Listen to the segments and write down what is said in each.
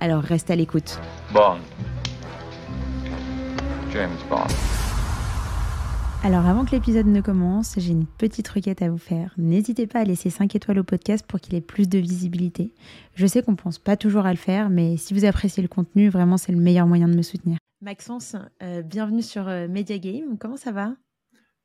Alors reste à l'écoute. Bond. James Bond. Alors avant que l'épisode ne commence, j'ai une petite requête à vous faire. N'hésitez pas à laisser 5 étoiles au podcast pour qu'il ait plus de visibilité. Je sais qu'on pense pas toujours à le faire, mais si vous appréciez le contenu, vraiment c'est le meilleur moyen de me soutenir. Maxence, euh, bienvenue sur euh, Media Game. Comment ça va?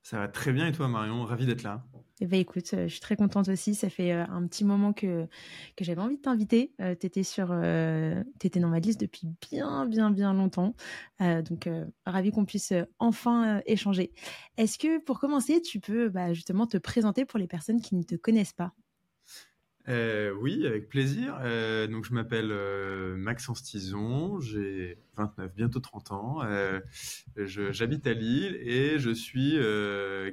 Ça va très bien et toi Marion, ravi d'être là. Eh ben, écoute, euh, je suis très contente aussi. Ça fait euh, un petit moment que, que j'avais envie de t'inviter. Euh, tu étais, sur, euh, dans ma liste depuis bien, bien, bien longtemps. Donc, ravi qu'on puisse enfin échanger. Est-ce que pour commencer, tu peux bah, justement te présenter pour les personnes qui ne te connaissent pas? Euh, oui, avec plaisir. Euh, donc je m'appelle euh, Maxence Tison, j'ai 29, bientôt 30 ans. Je- J'habite à Lille et je suis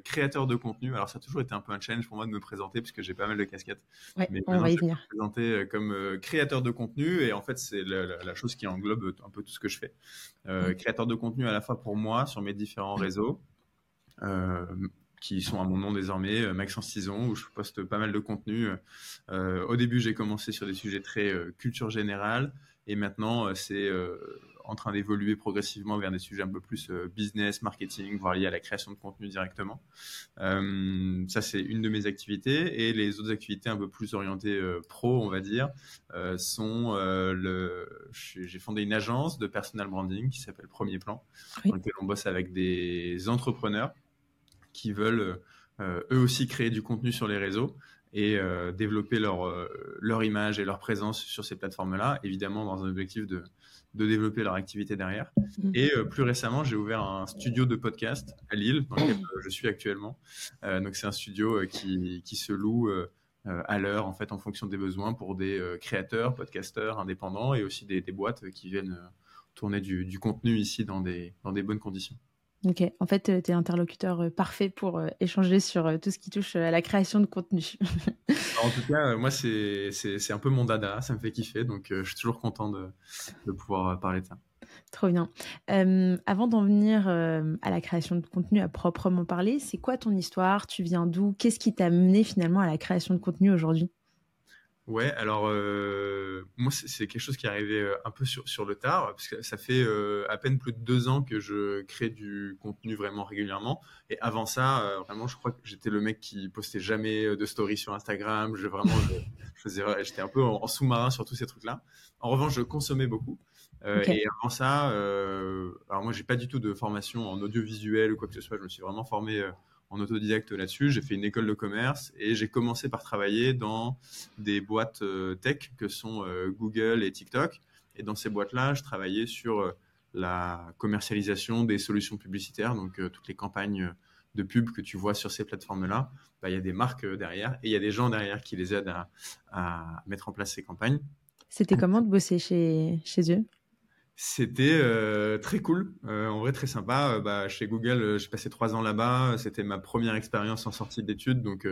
créateur de contenu. Alors ça a toujours été un peu un challenge pour moi de me présenter puisque j'ai pas mal de casquettes. Ouais, Mais on va y je vais venir. me présenter comme créateur de contenu et en fait c'est la, la- la chose qui englobe un peu tout ce que je fais. Créateur de contenu à la fois pour moi sur mes différents réseaux. euh, qui sont à mon nom désormais, euh, Maxence Tison, où je poste pas mal de contenu. Euh, au début, j'ai commencé sur des sujets très euh, culture générale, et maintenant, c'est euh, en train d'évoluer progressivement vers des sujets un peu plus business, marketing, voire liés à la création de contenu directement. Ça, c'est une de mes activités, et les autres activités un peu plus orientées pro, on va dire, sont le. J'ai fondé une agence de personal branding qui s'appelle Premier Plan, Oui. dans laquelle on bosse avec des entrepreneurs qui veulent euh, eux aussi créer du contenu sur les réseaux et euh, développer leur, euh, leur image et leur présence sur ces plateformes-là, évidemment dans un objectif de, de développer leur activité derrière. Mhm. Et euh, plus récemment, j'ai ouvert un studio de podcast à Lille, dans lequel euh, je suis actuellement. Euh, donc c'est un studio qui, qui se loue à l'heure, en fait, en fonction des besoins pour des créateurs, podcasteurs, indépendants et aussi des, des boîtes qui viennent tourner du, du contenu ici dans des, dans des bonnes conditions. Ok, en fait, tu es interlocuteur euh, parfait pour euh, échanger sur euh, tout ce qui touche euh, à la création de contenu. En tout cas, euh, moi, c'est un peu mon dada, ça me fait kiffer, donc euh, je suis toujours content de, de pouvoir euh, parler de ça. Trop bien. Euh, avant d'en venir euh, à la création de contenu à proprement parler, c'est quoi ton histoire? Tu viens d'où? Qu'est-ce qui t'a mené finalement à la création de contenu aujourd'hui? Ouais, alors euh, moi, c'est quelque chose qui est arrivé euh, un peu sur, sur le tard, parce que ça fait euh, à peine plus de deux ans que je crée du contenu vraiment régulièrement. Et avant ça, euh, vraiment, je crois que j'étais le mec qui postait jamais de story sur Instagram. Je, vraiment, je, je faisais, j'étais un peu en, en sous-marin sur tous ces trucs-là. En revanche, je consommais beaucoup. Et avant ça, alors moi, j'ai pas du tout de formation en audiovisuel ou quoi que ce soit. Je me suis vraiment formé en autodidacte là-dessus. J'ai fait une école de commerce et j'ai commencé par travailler dans des boîtes euh, tech que sont euh, Google et TikTok. Et dans ces boîtes-là, je travaillais sur euh, la commercialisation des solutions publicitaires, donc toutes les campagnes de pub que tu vois sur ces plateformes-là. Bah, Il y a des marques derrière et il y a des gens derrière qui les aident à, à mettre en place ces campagnes. C'était comment de bosser chez, chez eux? C'était euh, très cool, euh, en vrai très sympa. Euh, bah, chez Google, j'ai passé trois ans là-bas. C'était ma première expérience en sortie d'études, donc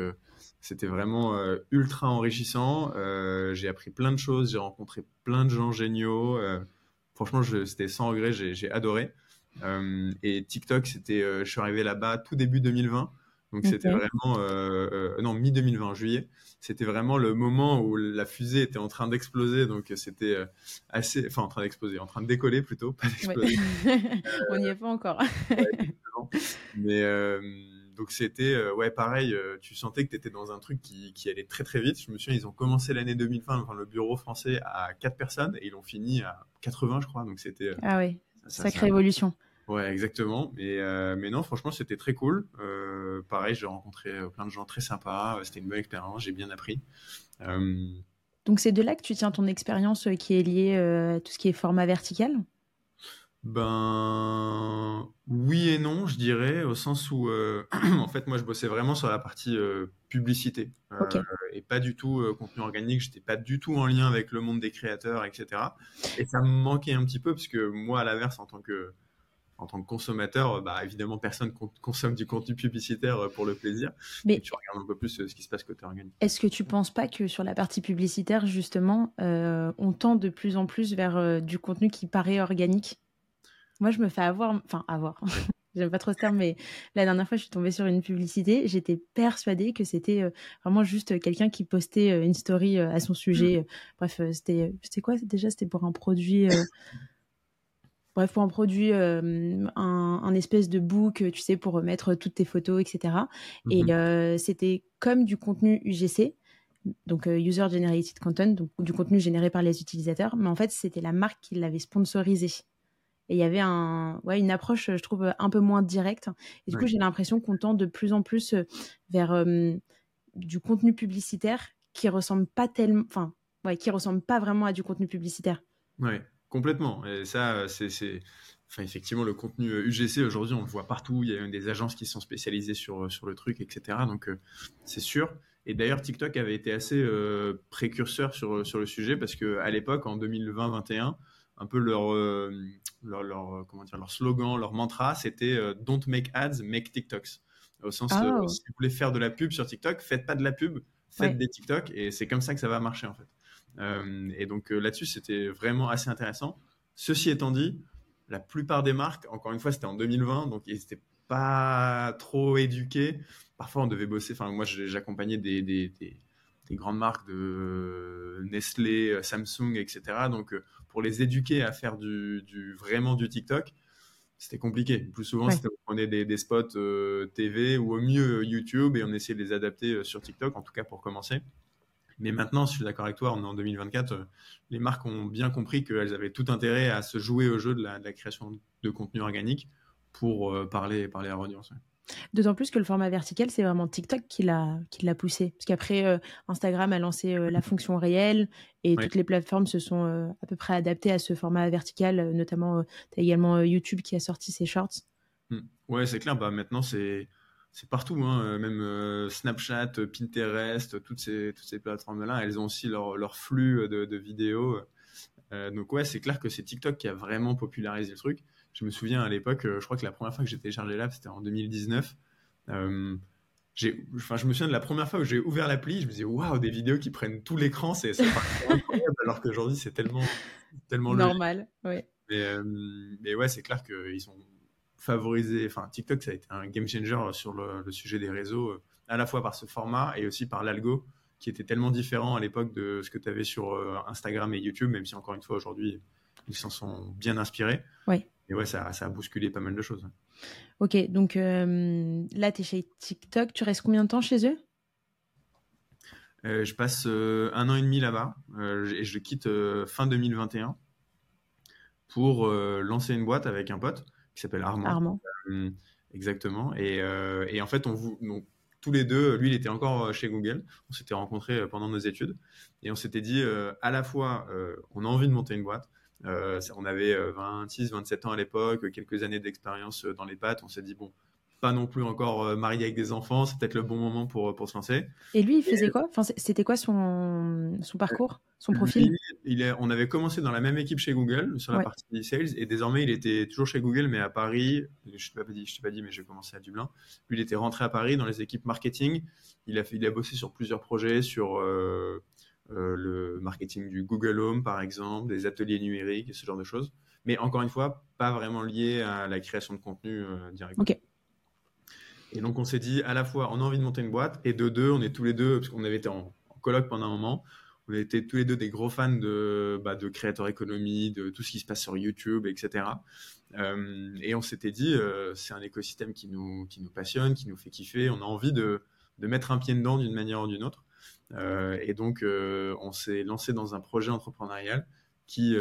c'était vraiment ultra enrichissant. J'ai appris plein de choses, j'ai rencontré plein de gens géniaux. Franchement, c'était sans regret, j'ai adoré. Et TikTok, c'était, je suis arrivé là-bas tout début 2020, donc c'était vraiment, euh, euh, non mi 2020, en juillet. C'était vraiment le moment où la fusée était en train d'exploser, donc c'était euh, assez, enfin en train d'exploser, en train de décoller plutôt, pas d'exploser. On n'y est pas encore. Mais euh, donc c'était ouais pareil, tu sentais que tu étais dans un truc qui, qui allait très très vite. Je me souviens, ils ont commencé l'année 2020, enfin, le bureau français à 4 personnes et ils l'ont fini à 80 je crois. Donc c'était ah oui, sacrée évolution. Ouais, exactement. Et, euh, mais non, franchement, c'était très cool. Euh, pareil, j'ai rencontré euh, plein de gens très sympas. C'était une bonne expérience, j'ai bien appris. Euh, Donc c'est de là que tu tiens ton expérience qui est liée à tout ce qui est format vertical? Ben oui et non, je dirais, au sens où en fait moi je bossais vraiment sur la partie publicité et pas du tout contenu organique. J'étais pas du tout en lien avec le monde des créateurs, etc. Et ça me manquait un petit peu parce que moi à l'inverse en tant que en tant que consommateur, euh, bah évidemment personne con- consomme du contenu publicitaire euh, pour le plaisir. Mais- tu regardes un peu plus euh, ce qui se passe côté organique. Est-ce que tu penses pas que sur la partie publicitaire, justement, euh, on tend de plus en plus vers euh, du contenu qui paraît organique? Moi, je me fais avoir, enfin, avoir. J'aime pas trop ce terme, mais la dernière fois, je suis tombée sur une publicité. J'étais persuadée que c'était euh, vraiment juste quelqu'un qui postait une story à son sujet. Bref, euh, c'était, c'était quoi déjà? C'était pour un produit. Bref, pour un produit, euh, un, un espèce de book, tu sais, pour mettre toutes tes photos, etc. Et Mhm. euh, c'était comme du contenu UGC, donc euh, User Generated Content, donc du contenu généré par les utilisateurs, mais en fait, c'était la marque qui l'avait sponsorisé. Et il y avait un, ouais, une approche, je trouve, un peu moins directe. Et du coup, j'ai l'impression qu'on tend de plus en plus vers euh, du contenu publicitaire qui ressemble pas tellement, enfin, ouais, qui ressemble pas vraiment à du contenu publicitaire. Ouais, complètement. Et ça, euh, c'est. Enfin, effectivement, le contenu euh, UGC, aujourd'hui, on le voit partout. Il y a des agences qui sont spécialisées sur, euh, sur le truc, etc. Donc, euh, c'est sûr. Et d'ailleurs, TikTok avait été assez euh, précurseur sur, sur le sujet parce qu'à l'époque, en 2020-21, un peu leur, euh, leur, leur, euh, comment dire, leur slogan, leur mantra, c'était euh, Don't make ads, make TikToks. Au sens, Ah. euh, si vous voulez faire de la pub sur TikTok, faites pas de la pub, faites Ouais. des TikTok. Et c'est comme ça que ça va marcher, en fait. Euh, et donc euh, là-dessus, c'était vraiment assez intéressant. Ceci étant dit, la plupart des marques, encore une fois, c'était en 2020, donc ils n'étaient pas trop éduqués. Parfois, on devait bosser. Enfin, moi, j'accompagnais des, des, des- des grandes marques de Nestlé, euh, Samsung, etc. Donc, pour les éduquer à faire du, du- vraiment du TikTok, c'était compliqué. Plus souvent, Ouais. c'était on prenait des, spots euh, TV ou au mieux YouTube et on essayait de les adapter euh, sur TikTok, en tout cas pour commencer. Mais maintenant, je suis d'accord avec toi, on est en 2024, euh, les marques ont bien compris qu'elles avaient tout intérêt à se jouer au jeu de la, de la création de contenu organique pour euh, parler, parler à leur audience. ouais. D'autant plus que le format vertical, c'est vraiment TikTok qui l'a qui l'a poussé. Parce qu'après, euh, Instagram a lancé euh, la fonction réelle et toutes les plateformes se sont euh, à peu près adaptées à ce format vertical. notamment, tu as également YouTube qui a sorti ses shorts. Hmm. Ouais, c'est clair. Bah, maintenant, c'est c'est partout. hein. Euh, Même euh, Snapchat, euh, Pinterest, toutes ces, toutes ces plateformes-là, elles ont aussi leur, leur flux de, de vidéos. Euh, donc, ouais, c'est clair que c'est TikTok qui a vraiment popularisé le truc. Je me souviens à l'époque, je crois que la première fois que j'ai téléchargé l'app, c'était en 2019. Euh, j'ai, enfin, je me souviens de la première fois où j'ai ouvert l'appli, je me disais, waouh, des vidéos qui prennent tout l'écran, c'est incroyable, alors qu'aujourd'hui, c'est tellement, tellement logique. Normal, ouais. Mais, mais ouais, c'est clair qu'ils ont favorisé. Enfin, TikTok, ça a été un game changer sur le, le sujet des réseaux, euh, à la fois par ce format et aussi par l'algo, qui était tellement différent à l'époque de ce que tu avais sur euh, Instagram et YouTube, même si encore une fois, aujourd'hui, ils s'en sont bien inspirés. Ouais. Et ouais, ça, ça a bousculé pas mal de choses. Ok, donc euh, là, tu es chez TikTok. Tu restes combien de temps chez eux? Euh, je passe euh, un an et demi là-bas euh, et je quitte euh, fin 2021 pour euh, lancer une boîte avec un pote qui s'appelle Armand. Armand. Hum, Exactement. Et, euh, et en fait, on vous, donc, tous les deux, lui, il était encore euh, chez Google. On s'était rencontrés euh, pendant nos études. Et on s'était dit, euh, à la fois, euh, on a envie de monter une boîte. Euh, on avait euh, 26, 27 ans à l'époque, quelques années d'expérience euh, dans les pattes. On s'est dit, bon, pas non plus encore euh, marié avec des enfants, c'est peut-être le bon moment pour, pour se lancer. Et lui, il faisait quoi? Enfin, C'était quoi son, son parcours, son profil? Lui, il est, on avait commencé dans la même équipe chez Google sur la Ouais. partie sales et désormais il était toujours chez Google mais à Paris. Je ne t'ai pas dit, je t'ai pas dit mais j'ai commencé à Dublin. Lui il était rentré à Paris dans les équipes marketing. Il a fait, il a bossé sur plusieurs projets sur euh, euh, le marketing du Google Home par exemple, des ateliers numériques et ce genre de choses. Mais encore une fois pas vraiment lié à la création de contenu euh, directement. Et donc on s'est dit à la fois on a envie de monter une boîte et de deux on est tous les deux parce qu'on avait été en, en colloque pendant un moment on était tous les deux des gros fans de, bah, de Creator Economy, de tout ce qui se passe sur YouTube, etc. Euh, et on s'était dit, euh, c'est un écosystème qui nous, qui nous passionne, qui nous fait kiffer. On a envie de, de mettre un pied dedans d'une manière ou d'une autre. Euh, et donc, on s'est lancé dans un projet entrepreneurial qui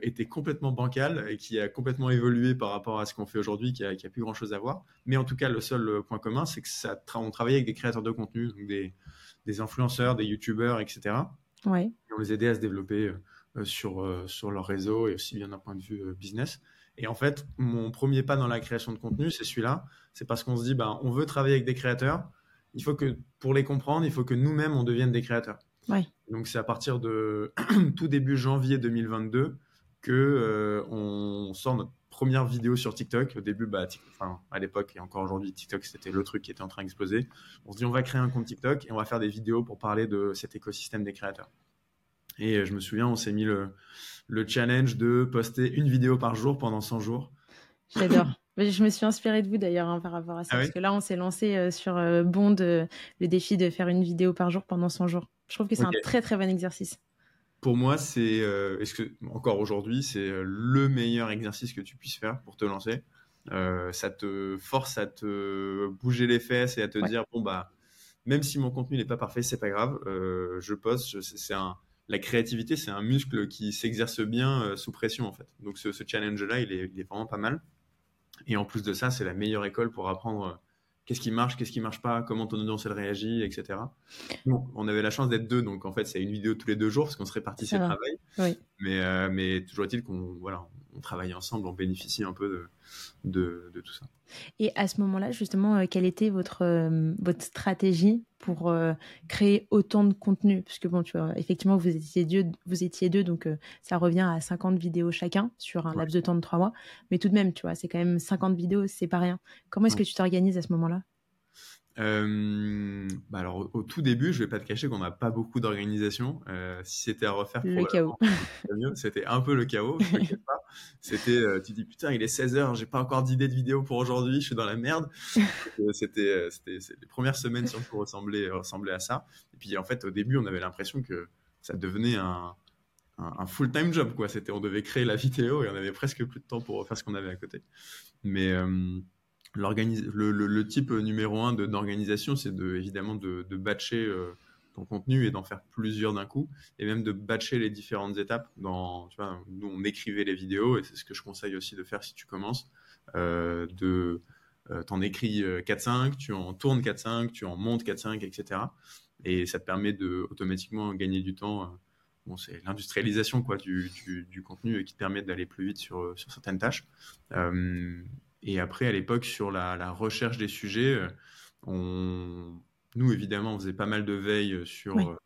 était complètement bancal et qui a complètement évolué par rapport à ce qu'on fait aujourd'hui, qui a, qui a plus grand chose à voir. Mais en tout cas, le seul euh, point commun, c'est que ça, tra- on travaillait avec des créateurs de contenu, donc des, des influenceurs, des youtubeurs, etc Ouais. et on les aidait à se développer euh, sur, euh, sur leur réseau et aussi bien d'un point de vue euh, business. Et en fait, mon premier pas dans la création de contenu, c'est celui-là. C'est parce qu'on se dit, ben, on veut travailler avec des créateurs. Il faut que, pour les comprendre, il faut que nous-mêmes, on devienne des créateurs. Ouais. Donc, c'est à partir de tout début janvier 2022 que euh, on sort notre première vidéo sur TikTok. Au début, bah, enfin, à l'époque et encore aujourd'hui, TikTok, c'était le truc qui était en train d'exploser. On se dit, on va créer un compte TikTok et on va faire des vidéos pour parler de cet écosystème des créateurs. Et euh, je me souviens, on s'est mis le, le challenge de poster une vidéo par jour pendant 100 jours. J'adore. Je me suis inspirée de vous d'ailleurs hein, par rapport à ça. Ah parce oui que là, on s'est lancé euh, sur euh, Bond euh, le défi de faire une vidéo par jour pendant 100 jours. Je trouve que c'est un très très bon exercice. Pour moi, c'est, euh, est-ce que encore aujourd'hui, c'est euh, le meilleur exercice que tu puisses faire pour te lancer? Euh, ça te force à te bouger les fesses et à te Ouais. dire bon bah même si mon contenu n'est pas parfait, c'est pas grave. euh, je poste. c'est un la créativité, c'est un muscle qui s'exerce bien sous pression en fait. Donc ce, ce challenge-là, il est, il est vraiment pas mal. Et en plus de ça, c'est la meilleure école pour apprendre qu'est-ce qui marche, qu'est-ce qui marche pas, comment ton audience elle réagit, etc. Bon, on avait la chance d'être deux, donc en fait c'est une vidéo tous les deux jours parce qu'on se le va. travail. Oui. Mais, euh, mais toujours est-il qu'on voilà, on travaille ensemble, on bénéficie un peu de, de, de tout ça. Et à ce moment-là, justement, euh, quelle était votre, euh, votre stratégie pour euh, créer autant de contenu? Parce que, bon, tu vois, effectivement, vous étiez deux, vous étiez deux donc euh, ça revient à 50 vidéos chacun sur un laps de temps de trois mois. Mais tout de même, tu vois, c'est quand même 50 vidéos, c'est pas rien. Comment est-ce que tu t'organises à ce moment-là? Euh, bah alors au, tout début, je vais pas te cacher qu'on n'a pas beaucoup d'organisation. Euh, si c'était à refaire, Le c'était un peu le chaos. C'était, euh, tu dis putain, il est 16 h j'ai pas encore d'idée de vidéo pour aujourd'hui, je suis dans la merde. C'était, les premières semaines surtout ressemblaient, ressemblaient à ça. Et puis en fait, au début, on avait l'impression que ça devenait un, un, un full-time job quoi. C'était, on devait créer la vidéo et on avait presque plus de temps pour faire ce qu'on avait à côté. Mais le, type numéro un d'organisation, c'est de, évidemment de, batcher euh, ton contenu et d'en faire plusieurs d'un coup, et même de batcher les différentes étapes. Dans, nous, on écrivait les vidéos, et c'est ce que je conseille aussi de faire si tu commences. Euh, de, euh, t'en écris euh, 4-5, tu en tournes 4-5, tu en montes 4-5, etc. Et ça te permet de automatiquement gagner du temps. euh, Bon, c'est l'industrialisation du, contenu qui te permet d'aller plus vite sur certaines tâches. Et après, à l'époque, sur la, la recherche des sujets, euh, on... nous, évidemment, on faisait pas mal de veille sur, Oui. euh,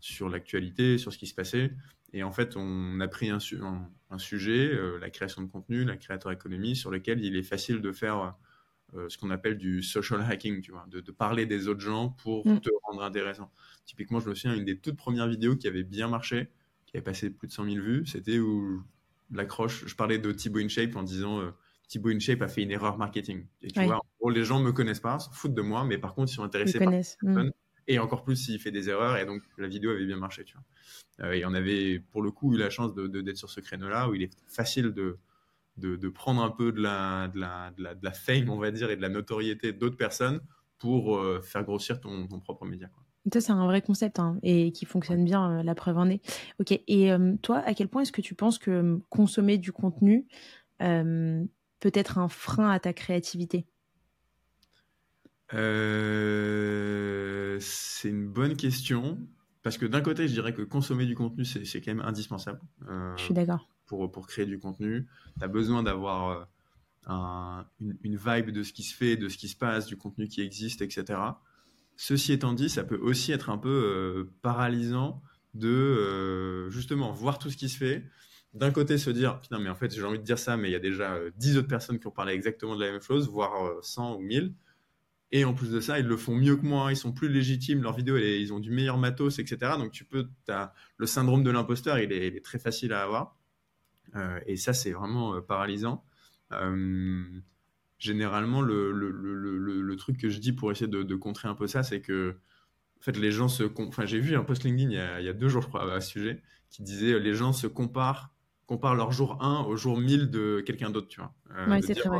sur l'actualité, sur ce qui se passait. Et en fait, on a pris un, su- un, un sujet, euh, la création de contenu, la créateur économie, sur lequel il est facile de faire euh, ce qu'on appelle du social hacking, tu vois, de, de parler des autres gens pour Mm. te rendre intéressant. Typiquement, je me souviens, une des toutes premières vidéos qui avait bien marché, qui avait passé plus de 100 000 vues, c'était où l'accroche, je parlais de Thibaut InShape en disant euh, Thibaut InShape a fait une erreur marketing. Et tu vois, en gros, les gens me connaissent pas, s'en foutent de moi, mais par contre, ils sont Ils intéressés par. Mm. personne. Et encore plus s'il fait des erreurs, et donc la vidéo avait bien marché, tu vois. Euh, et on avait, pour le coup, eu la chance de, de- d'être sur ce créneau-là, où il est facile de, de, de prendre un peu de la, de, la, de, la, de la fame, on va dire, et de la notoriété d'autres personnes pour euh, faire grossir ton, ton propre média. Quoi. Ça, c'est un vrai concept hein, et qui fonctionne bien, euh, la preuve en est. Ok, et euh, toi, à quel point est-ce que tu penses que consommer du contenu euh, peut être un frein à ta créativité Euh, c'est une bonne question, parce que d'un côté, je dirais que consommer du contenu, c'est, quand même indispensable. Euh, Je suis d'accord. pour, pour créer du contenu. Tu as besoin d'avoir euh, un- une, une vibe de ce qui se fait, de ce qui se passe, du contenu qui existe, etc. Ceci étant dit, ça peut aussi être un peu euh, paralysant de euh, justement voir tout ce qui se fait. D'un côté, se dire, putain, mais en fait, j'ai envie de dire ça, mais il y a déjà euh, 10 autres personnes qui ont parlé exactement de la même chose, voire euh, 100 ou 1000. Et en plus de ça, ils le font mieux que moi, ils sont plus légitimes, leurs vidéos, ils ont du meilleur matos, etc. Donc tu peux, as le syndrome de l'imposteur, il est, très facile à avoir. Euh, et ça, c'est vraiment euh, paralysant. Euh, généralement, le, le, le, le, truc que je dis pour essayer de, contrer un peu ça, c'est que en fait, les gens se... Enfin, j'ai vu un post LinkedIn il y, a, deux jours, je crois, à ce sujet, qui disait euh, les gens se comparent, comparent leur jour 1 au jour 1000 de quelqu'un d'autre, tu vois. Euh, Ouais, c'est vrai.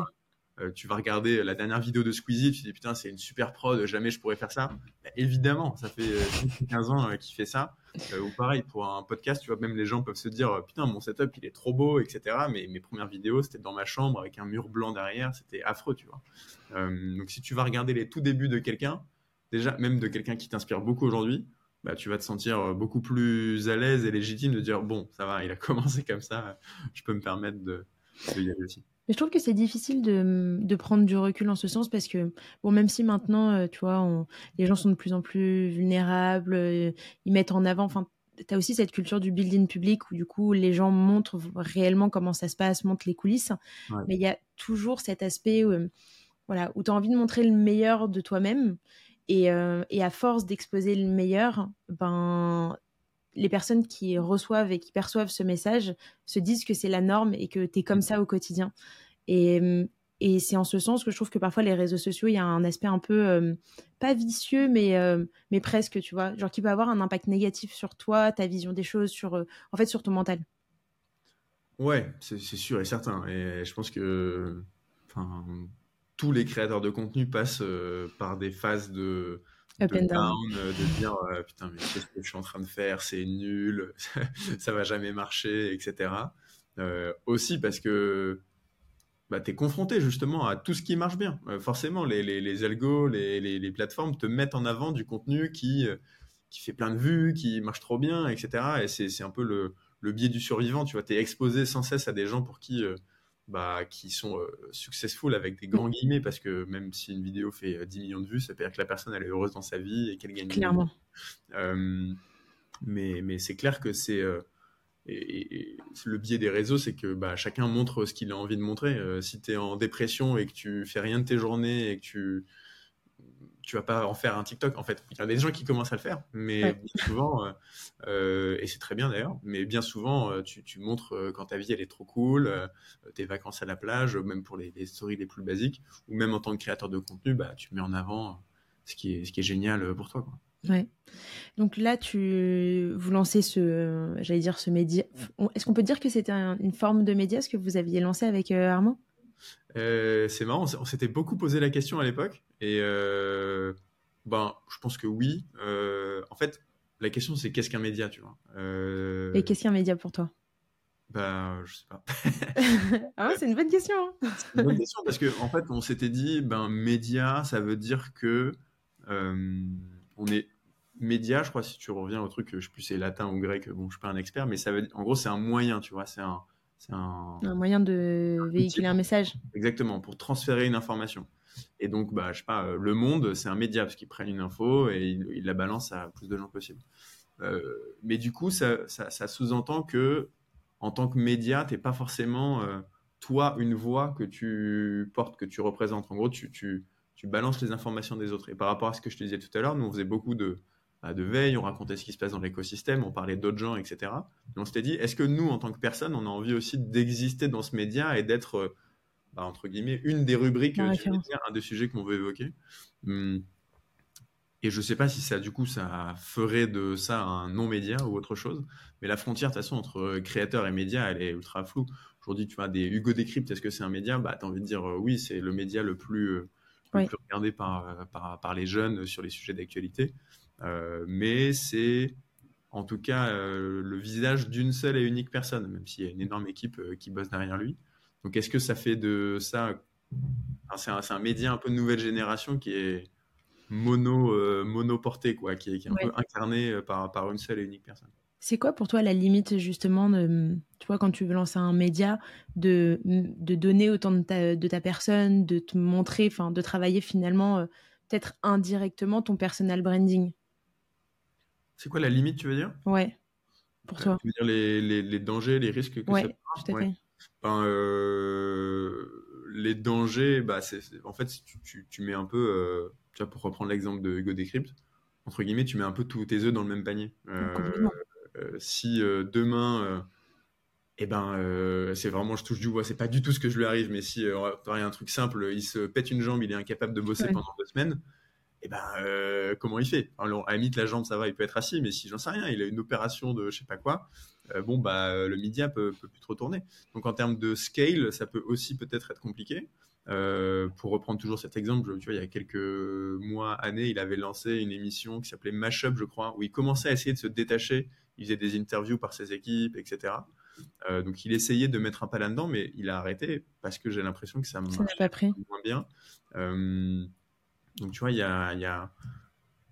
euh, tu vas regarder la dernière vidéo de Squeezie, tu te dis putain, c'est une super prod, jamais je pourrais faire ça. Bah, évidemment, ça fait euh, 15 ans euh, qu'il fait ça. Euh, ou pareil, pour un podcast, tu vois, même les gens peuvent se dire euh, putain, mon setup il est trop beau, etc. Mais mes premières vidéos, c'était dans ma chambre avec un mur blanc derrière, c'était affreux, tu vois. Euh, donc si tu vas regarder les tout débuts de quelqu'un, déjà, même de quelqu'un qui t'inspire beaucoup aujourd'hui, bah, tu vas te sentir euh, beaucoup plus à l'aise et légitime de dire bon, ça va, il a commencé comme ça, je peux me permettre de, de y aller aussi. Mais je trouve que c'est difficile de, de, prendre du recul en ce sens parce que, bon, même si maintenant, euh, tu vois, les gens sont de plus en plus vulnérables, euh, ils mettent en avant, enfin, tu as aussi cette culture du building public où du coup les gens montrent réellement comment ça se passe, montrent les coulisses. Mais il y a toujours cet aspect où, voilà, où tu as envie de montrer le meilleur de toi-même. Et, et, à force d'exposer le meilleur, ben, les personnes qui reçoivent et qui perçoivent ce message se disent que c'est la norme et que tu es comme ça au quotidien. Et, et c'est en ce sens que je trouve que parfois les réseaux sociaux, il y a un aspect un peu, euh, pas vicieux, mais, euh, mais presque, tu vois, genre qui peut avoir un impact négatif sur toi, ta vision des choses, sur, euh, en fait, sur ton mental. Ouais, c'est sûr et certain. Et je pense que tous les créateurs de contenu passent par des phases de, Up and down, euh, de dire euh, putain mais qu'est-ce que je suis en train de faire? C'est nul ça va jamais marcher etc euh, aussi parce que bah, tu es confronté justement à tout ce qui marche bien. Forcément les, les, les algos les, les, plateformes te mettent en avant du contenu qui qui fait plein de vues qui marche trop bien etc et c'est un peu le, le biais du survivant tu vois. Tu es exposé sans cesse à des gens pour qui bah, qui sont euh, successful avec des grands guillemets, parce que même si une vidéo fait 10 euh, millions de vues, ça veut dire que la personne elle est heureuse dans sa vie et qu'elle gagne. Clairement. Euh, mais mais c'est clair que c'est. Et, le biais des réseaux, c'est que bah, chacun montre ce qu'il a envie de montrer. si tu es en dépression et que tu fais rien de tes journées et que tu tu vas pas en faire un TikTok. En fait, il y a des gens qui commencent à le faire, mais souvent, euh, euh, et c'est très bien d'ailleurs, mais bien souvent, euh, tu, montres quand ta vie elle est trop cool, tes vacances à la plage, même pour les, stories les plus basiques, ou même en tant que créateur de contenu, bah, tu mets en avant ce qui est, ce qui est génial pour toi. Quoi. Ouais. Donc là, tu vous lancez ce, j'allais dire ce média. Est-ce qu'on peut dire que c'était une forme de média ce que vous aviez lancé avec Armand? Euh, c'est marrant, on s'était beaucoup posé la question à l'époque. Et euh, ben, je pense que oui. Euh, en fait, la question, c'est qu'est-ce qu'un média, tu vois? Et qu'est-ce qu'un média pour toi? Ben, je sais pas. ah c'est une bonne question. Hein. c'est une bonne question parce qu'en en fait, on s'était dit, ben, média, ça veut dire que on est média, je crois, si tu reviens au truc, je sais plus c'est latin ou grec, bon, je suis pas un expert, mais ça veut, en gros, c'est un moyen, tu vois, c'est un, c'est un... moyen de véhiculer un message. Exactement, pour transférer une information. Et donc, bah, je sais pas, euh, Le Monde, c'est un média parce qu'ils prennent une info et ils, la balancent à plus de gens possible. Euh, mais du coup, ça, sous-entend que en tant que média, tu n'es pas forcément euh, toi une voix que tu portes, que tu représentes. En gros, tu, tu, tu balances les informations des autres. Et par rapport à ce que je te disais tout à l'heure, nous on faisait beaucoup de, de veille, on racontait ce qui se passe dans l'écosystème, on parlait d'autres gens, etc. Et on s'était dit, est-ce que nous, en tant que personne, on a envie aussi d'exister dans ce média et d'être, euh, bah, entre guillemets, une des rubriques du média, un des sujets qu'on veut évoquer? Hum. Et je ne sais pas si ça, du coup, ça ferait de ça un non-média ou autre chose. Mais la frontière, de toute façon, entre créateur et média, elle est ultra floue. Aujourd'hui, tu vois, des Hugo Décrypte, est-ce que c'est un média? Bah, tu as envie de dire euh, oui, c'est le média le plus, euh, regardé par, par, les jeunes sur les sujets d'actualité. Euh, mais c'est en tout cas euh, le visage d'une seule et unique personne, même s'il y a une énorme équipe euh, qui bosse derrière lui. Donc est-ce que ça fait de ça... c'est un, média un peu de nouvelle génération qui est mono, monoporté, quoi, qui est, un peu incarné par, par une seule et unique personne. C'est quoi pour toi la limite justement de, tu vois, quand tu veux lancer un média, de, de donner autant de ta, de ta personne, de te montrer, enfin, de travailler finalement peut-être indirectement ton personal branding? C'est quoi la limite, tu veux dire? Ouais, pour toi. Tu veux dire les, les, dangers, les risques que ouais, ça tout à fait. Ben, euh, les dangers, bah, c'est, en fait, tu, tu, tu, mets un peu, euh, tu vois, pour reprendre l'exemple de Hugo Decrypt, entre guillemets, tu mets un peu tous tes œufs dans le même panier. Euh, si demain, eh ben, c'est vraiment, je touche du bois, c'est pas du tout ce que je lui arrive, mais si, a un truc simple, il se pète une jambe, il est incapable de bosser pendant deux semaines, et eh ben, euh, comment il fait? Alors, À la la jambe, ça va, il peut être assis, mais si j'en sais rien, il a une opération de je sais pas quoi, euh, bon, bah, le média peut, peut plus trop tourner. Donc, en termes de scale, ça peut aussi peut-être être compliqué. Euh, pour reprendre toujours cet exemple, tu vois, il y a quelques mois, années, il avait lancé une émission qui s'appelait Mashup, je crois, où il commençait à essayer de se détacher. Il faisait des interviews par ses équipes, etc. donc, il essayait de mettre un pas là-dedans, mais il a arrêté parce que j'ai l'impression que ça marche moins bien. Donc, tu vois, il y a, y, a,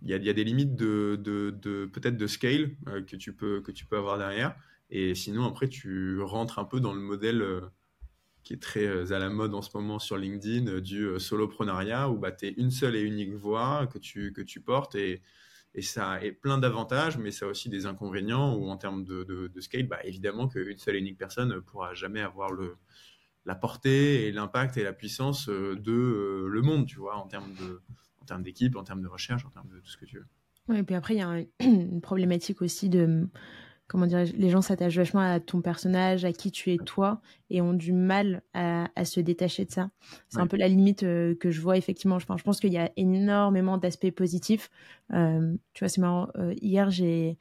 y, y a, des limites de, de, peut-être de scale euh, que, tu peux, que tu peux avoir derrière. Et sinon, après, tu rentres un peu dans le modèle, euh, qui est très à la mode en ce moment sur LinkedIn, du soloprenariat, où bah, tu es une seule et unique voix que tu, que tu portes et, et ça a plein d'avantages, mais ça a aussi des inconvénients où en termes de, de, scale, bah, évidemment qu'une seule et unique personne ne pourra jamais avoir le, la portée et l'impact et la puissance de le monde, tu vois, en termes de, en termes d'équipe, en termes de recherche, en termes de tout ce que tu veux. Oui, et puis après, il y a une problématique aussi de, comment dirais-je, les gens s'attachent vachement à ton personnage, à qui tu es toi, et ont du mal à, se détacher de ça. C'est un peu la limite euh, que je vois effectivement. Je, je pense qu'il y a énormément d'aspects positifs. Euh, tu vois, c'est marrant. Euh, hier, j'ai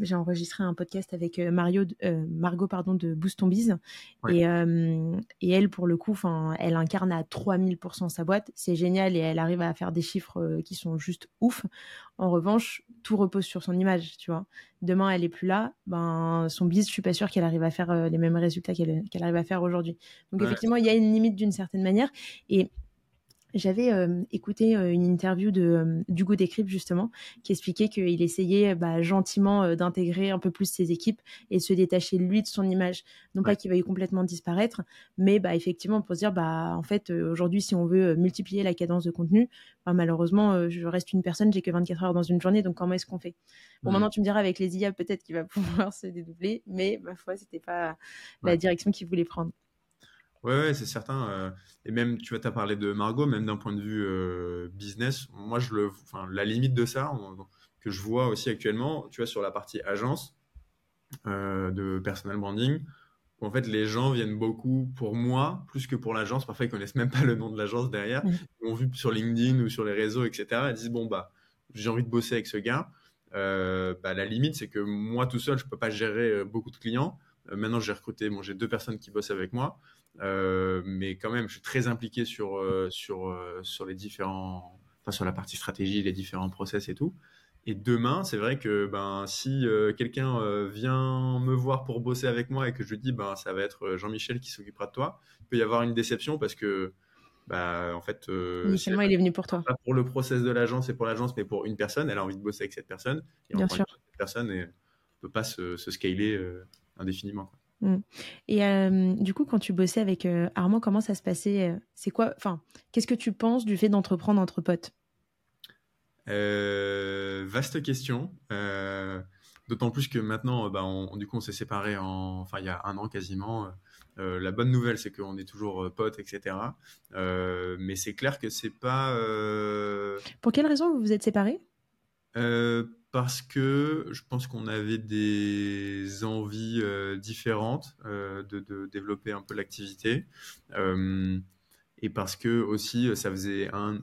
j'ai enregistré un podcast avec Mario, Margot pardon, de Boost Ton Biz. Et, et elle, pour le coup, elle incarne à 3000% sa boîte. C'est génial et elle arrive à faire des chiffres qui sont juste ouf. En revanche, tout repose sur son image, tu vois. Demain, elle est plus là, ben son biz, je suis pas sûre qu'elle arrive à faire les mêmes résultats qu'elle qu'elle arrive à faire aujourd'hui. Donc effectivement, il y a une limite d'une certaine manière. Et j'avais euh, écouté euh, une interview de euh, d'Hugo Décrypte justement qui expliquait qu'il essayait bah, gentiment d'intégrer un peu plus ses équipes et de se détacher lui de son image. Non pas qu'il y complètement disparaître, mais bah effectivement pour se dire bah en fait aujourd'hui si on veut multiplier la cadence de contenu, bah, malheureusement je reste une personne, j'ai que 24 heures dans une journée, donc comment est-ce qu'on fait? Bon maintenant tu me diras avec les IA peut-être qu'il va pouvoir se dédoubler, mais ma foi c'était pas la direction qu'il voulait prendre. Ouais, c'est certain. Euh, et même, tu vois, as parlé de Margot, même d'un point de vue euh, business, moi, je le, enfin, la limite de ça, que je vois aussi actuellement, tu vois, sur la partie agence euh, de personal branding, où en fait, les gens viennent beaucoup pour moi, plus que pour l'agence. Parfois, ils connaissent même pas le nom de l'agence derrière. Ils m'ont vu sur LinkedIn ou sur les réseaux, etc. Ils disent, bon, bah, j'ai envie de bosser avec ce gars. bah, la limite, c'est que moi, tout seul, je peux pas gérer beaucoup de clients. maintenant, j'ai recruté, bon, j'ai deux personnes qui bossent avec moi. Euh, mais quand même, je suis très impliqué sur, euh, sur, euh, sur les différents, enfin, sur la partie stratégie, les différents process et tout. Et demain, c'est vrai que ben, si quelqu'un vient me voir pour bosser avec moi et que je dis ben, ça va être Jean-Michel qui s'occupera de toi, il peut y avoir une déception parce que bah, en fait, initialement, il est venu pour toi. Pas pour le process de l'agence et pour l'agence, mais pour une personne. Elle a envie de bosser avec cette personne. Et Bien sûr. cette personne ne peut pas se, se scaler indéfiniment. Quoi. Mm. Et euh, du coup, quand tu bossais avec euh, Armand, comment ça se passait euh, C'est quoi Enfin, qu'est-ce que tu penses du fait d'entreprendre entre potes? Vaste question. D'autant plus que maintenant, bah, on, du coup, on s'est séparés en, enfin, il y a un an quasiment. la bonne nouvelle, c'est qu'on est toujours potes, etc. mais c'est clair que c'est pas. Pour quelle raison vous vous êtes séparés? Parce que je pense qu'on avait des envies euh, différentes euh, de, développer un peu l'activité. Euh, et parce que aussi, ça faisait un,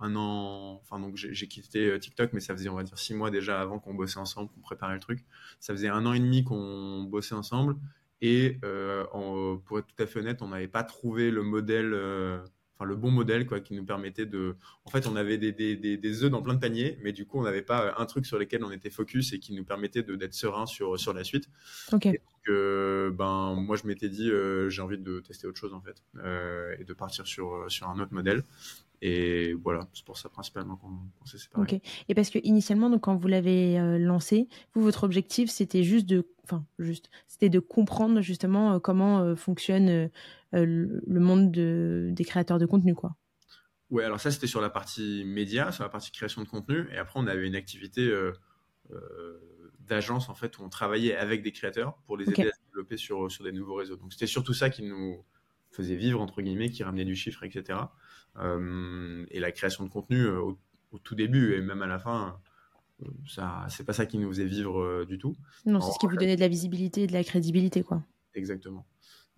an, enfin donc j'ai quitté TikTok, mais ça faisait on va dire six mois déjà avant qu'on bossait ensemble, qu'on préparait le truc. Ça faisait un an et demi qu'on bossait ensemble. Et pour être tout à fait honnête, on n'avait pas trouvé le modèle enfin le bon modèle quoi, qui nous permettait de. En fait, on avait des, des, des, œufs dans plein de paniers, mais du coup, on n'avait pas euh, un truc sur lequel on était focus et qui nous permettait d'être serein sur, sur la suite. Ok. donc, euh, ben, moi, je m'étais dit, euh, j'ai envie de tester autre chose en fait et de partir sur, sur un autre modèle. Et voilà, c'est pour ça principalement qu'on s'est séparés. Ok. Et parce que initialement, donc, quand vous l'avez lancé, vous, votre objectif, c'était juste de, enfin, juste, c'était de comprendre justement comment fonctionne le monde des créateurs de contenu, quoi. Ouais, alors ça, c'était sur la partie média, sur la partie création de contenu. Et après, on avait une activité euh, euh, d'agence, en fait, où on travaillait avec des créateurs pour les aider à se développer sur, sur des nouveaux réseaux. Donc, c'était surtout ça qui nous faisait vivre, entre guillemets, qui ramenait du chiffre, etc. et la création de contenu, au, tout début et même à la fin, ça, c'est pas ça qui nous faisait vivre du tout. Non, c'est ce qui vous donnait de la visibilité et de la crédibilité, quoi. Exactement.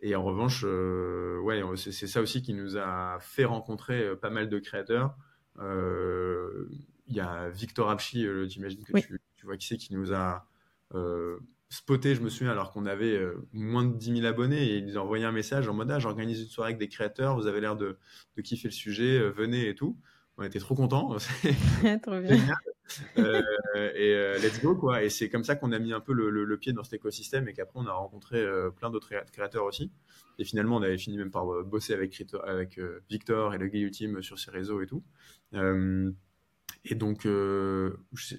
Et en revanche, euh, ouais, c'est ça aussi qui nous a fait rencontrer euh, pas mal de créateurs. Euh, il y a Victor Apchi, j'imagine que tu, vois qui c'est, qui nous a spoté, je me souviens, alors qu'on avait moins de 10 000 abonnés, et il nous a envoyé un message en mode ah, j'organise une soirée avec des créateurs, vous avez l'air de, de, kiffer le sujet, venez et tout. On était trop contents. trop bien. Euh, et euh, let's go quoi. Et c'est comme ça qu'on a mis un peu le, pied dans cet écosystème et qu'après on a rencontré euh, plein d'autres créateurs aussi. Et finalement on avait fini même par bosser avec, avec Victor et le Gay Ultime sur ses réseaux et tout. Et donc, je,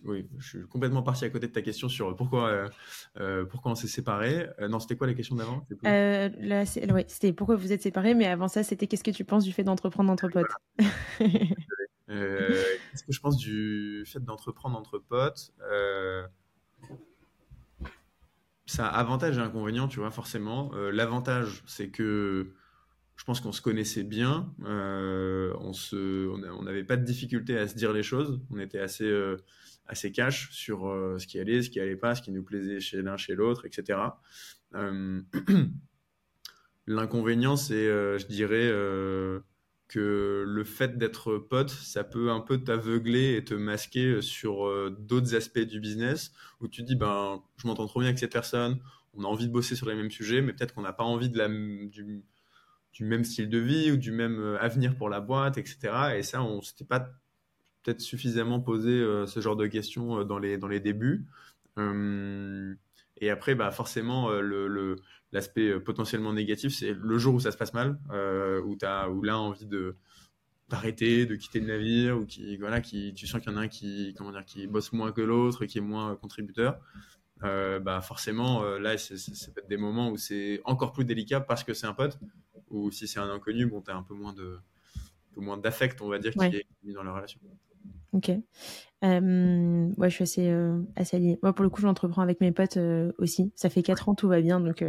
oui, je suis complètement parti à côté de ta question sur pourquoi, pourquoi on s'est séparés. non, c'était quoi la question d'avant? Ouais, C'était pourquoi vous êtes séparés, mais avant ça, c'était qu'est-ce que tu penses du fait d'entreprendre entre potes? Qu'est-ce que je pense du fait d'entreprendre entre potes ça a avantage et inconvénient, tu vois, forcément. Euh, l'avantage, c'est que je pense qu'on se connaissait bien, euh, on se, on n'avait pas de difficulté à se dire les choses, on était assez, euh, assez cash sur ce qui allait, ce qui allait pas, ce qui nous plaisait chez l'un, chez l'autre, etc. L'inconvénient, c'est, je dirais, que le fait d'être pote, ça peut un peu t'aveugler et te masquer sur euh, d'autres aspects du business où tu dis, ben, je m'entends trop bien avec cette personne, on a envie de bosser sur les mêmes sujets, mais peut-être qu'on n'a pas envie de la, du, même style de vie ou du même euh, avenir pour la boîte, etc. Et ça, on s'était pas peut-être suffisamment posé euh, ce genre de questions dans, les, dans les débuts. et après, bah, forcément, le L'aspect euh, potentiellement négatif, c'est le jour où ça se passe mal, euh, où, as, où l'un a envie de d'arrêter, de quitter le navire, ou qui, voilà, qui, tu sens qu'il y en a un qui, comment dire, qui bosse moins que l'autre, qui est moins contributeur. Euh, bah forcément, là, c'est, peut-être des moments où c'est encore plus délicat parce que c'est un pote, ou si c'est un inconnu, bon, tu as un peu moins de, un peu moins d'affect, on va dire, qui est mis dans la relation. Ok. Euh, ouais, je suis assez, euh, assez alignée. Moi, pour le coup, j'entreprends avec mes potes euh, aussi. Ça fait 4 ans, tout va bien, donc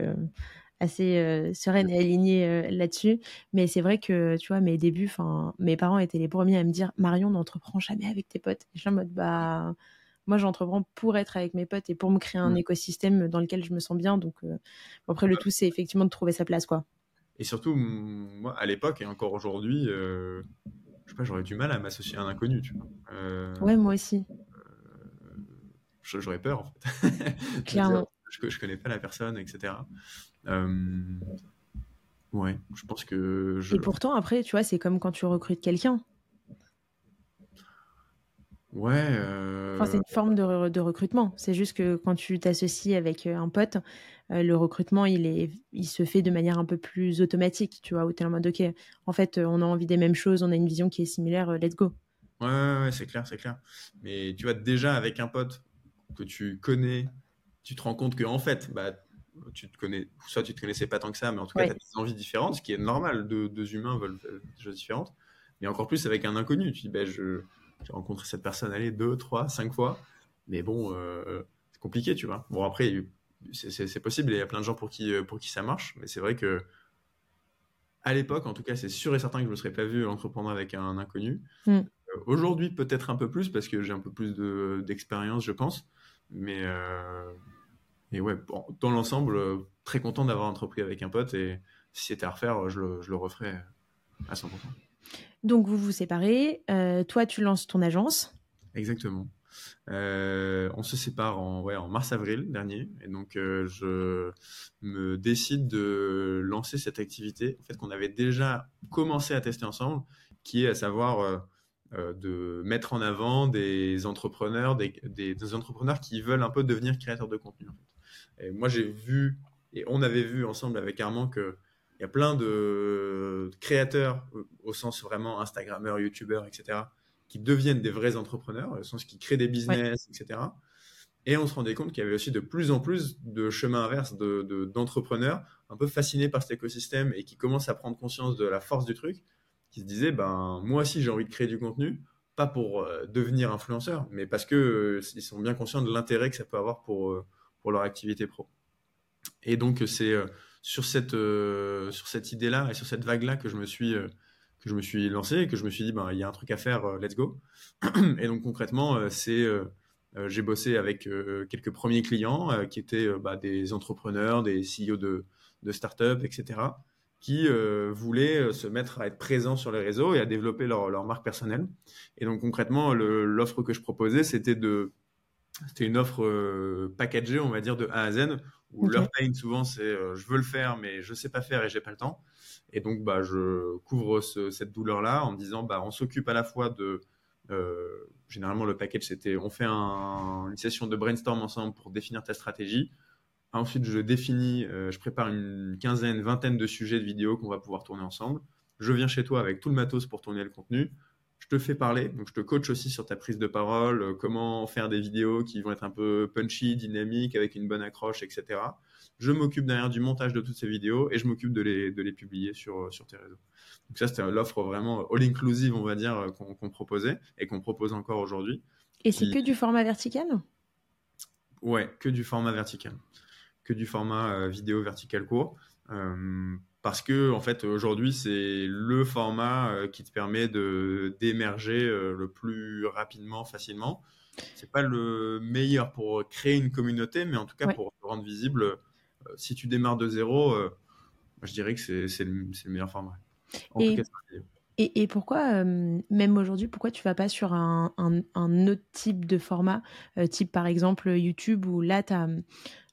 assez sereine et alignée là-dessus. Mais c'est vrai que, tu vois, mes débuts, enfin, mes parents étaient les premiers à me dire Marion, n'entreprends jamais avec tes potes. Et je suis en mode, bah, moi, j'entreprends pour être avec mes potes et pour me créer un mmh. écosystème dans lequel je me sens bien. Donc, après, le tout, c'est effectivement de trouver sa place, quoi. Et surtout, moi, à l'époque et encore aujourd'hui, je sais pas, j'aurais du mal à m'associer à un inconnu, tu vois. Euh, ouais, moi aussi. Euh, j'aurais peur, en fait. Clairement. je, je connais pas la personne, etc. Euh, ouais, je pense que. Je... Et pourtant, après, tu vois, c'est comme quand tu recrutes quelqu'un. Ouais. Euh, c'est une forme de, de recrutement. C'est juste que quand tu t'associes avec un pote, euh, le recrutement, il, est, il se fait de manière un peu plus automatique, tu vois, où tu es en mode, OK, en fait, on a envie des mêmes choses, on a une vision qui est similaire, euh, let's go. Ouais, ouais, c'est clair, c'est clair. Mais tu vois, déjà avec un pote que tu connais, tu te rends compte que en fait, bah, tu te connais, soit tu te connaissais pas tant que ça, mais en tout cas, tu as des envies différentes, ce qui est normal. Deux, deux humains veulent des choses différentes. Mais encore plus avec un inconnu. Tu dis, bah, je, j'ai rencontré cette personne, allez, deux, trois, cinq fois. Mais bon, euh, c'est compliqué, tu vois. Bon, après, c'est possible, il y a plein de gens pour qui, euh, pour qui ça marche, mais c'est vrai que à l'époque, en tout cas, c'est sûr et certain que je ne me serais pas vu entreprendre avec un inconnu. Mm. Euh, aujourd'hui, peut-être un peu plus, parce que j'ai un peu plus d'expérience, je pense. Mais, euh, ouais, dans l'ensemble, très content d'avoir entrepris avec un pote, et si c'était à refaire, je le, je le referais à 100%. Donc, vous vous séparez, toi, tu lances ton agence. Exactement. Euh, on se sépare en, ouais, en mars-avril dernier. Et donc, euh, je me décide de lancer cette activité en fait, qu'on avait déjà commencé à tester ensemble, qui est à savoir euh, de mettre en avant des entrepreneurs, des, entrepreneurs qui veulent un peu devenir créateurs de contenu. Moi, j'ai vu, et on avait vu ensemble avec Armand que il y a plein de créateurs au sens vraiment Instagrammeurs, YouTubeurs, etc., qui deviennent des vrais entrepreneurs, au sens qui créent des business, etc. Et on se rendait compte qu'il y avait aussi de plus en plus de chemins inverses d'entrepreneurs de, un peu fascinés par cet écosystème et qui commencent à prendre conscience de la force du truc, qui se disaient, ben, moi aussi j'ai envie de créer du contenu, pas pour euh, devenir influenceur, mais parce que euh, ils sont bien conscients de l'intérêt que ça peut avoir pour, euh, pour leur activité pro. Et donc c'est sur cette, sur cette idée-là et sur cette vague-là que je me suis que je me suis lancé et que je me suis dit, ben, il y a un truc à faire, let's go. et donc concrètement, c'est j'ai bossé avec quelques premiers clients qui étaient bah, des entrepreneurs, des CEO de, de start-up, etc., qui voulaient se mettre à être présents sur les réseaux et à développer leur, leur marque personnelle. Et donc concrètement, l'offre que je proposais, c'était de c'était une offre packagée, on va dire, de A à Z, où leur pain souvent c'est je veux le faire, mais je sais pas faire et j'ai pas le temps. Et donc, bah, je couvre cette douleur-là en me disant, bah, on s'occupe à la fois de, euh, généralement le package, c'était, on fait une session de brainstorm ensemble pour définir ta stratégie. Ensuite, je définis, euh, je prépare une quinzaine, vingtaine de sujets de vidéos qu'on va pouvoir tourner ensemble. Je viens chez toi avec tout le matos pour tourner le contenu. je te fais parler, donc je te coach aussi sur ta prise de parole, euh, comment faire des vidéos qui vont être un peu punchy, dynamiques, avec une bonne accroche, etc. Je m'occupe derrière du montage de toutes ces vidéos et je m'occupe de les, de les publier sur, euh, sur tes réseaux. Donc ça, c'était l'offre vraiment all-inclusive, on va dire, qu'on proposait et qu'on propose encore aujourd'hui. Et c'est que du format vertical? Ouais, que du format vertical. Que du format vidéo vertical court parce que en fait aujourd'hui c'est le format euh, qui te permet de d'émerger euh, le plus rapidement, facilement. C'est pas le meilleur pour créer une communauté, mais en tout cas pour te rendre visible. Euh, si tu démarres de zéro, je dirais que c'est le, le, meilleur format. Et, et, et, pourquoi, même aujourd'hui, pourquoi tu vas pas sur un, un, un, autre type de format, type par exemple YouTube, où là, tu as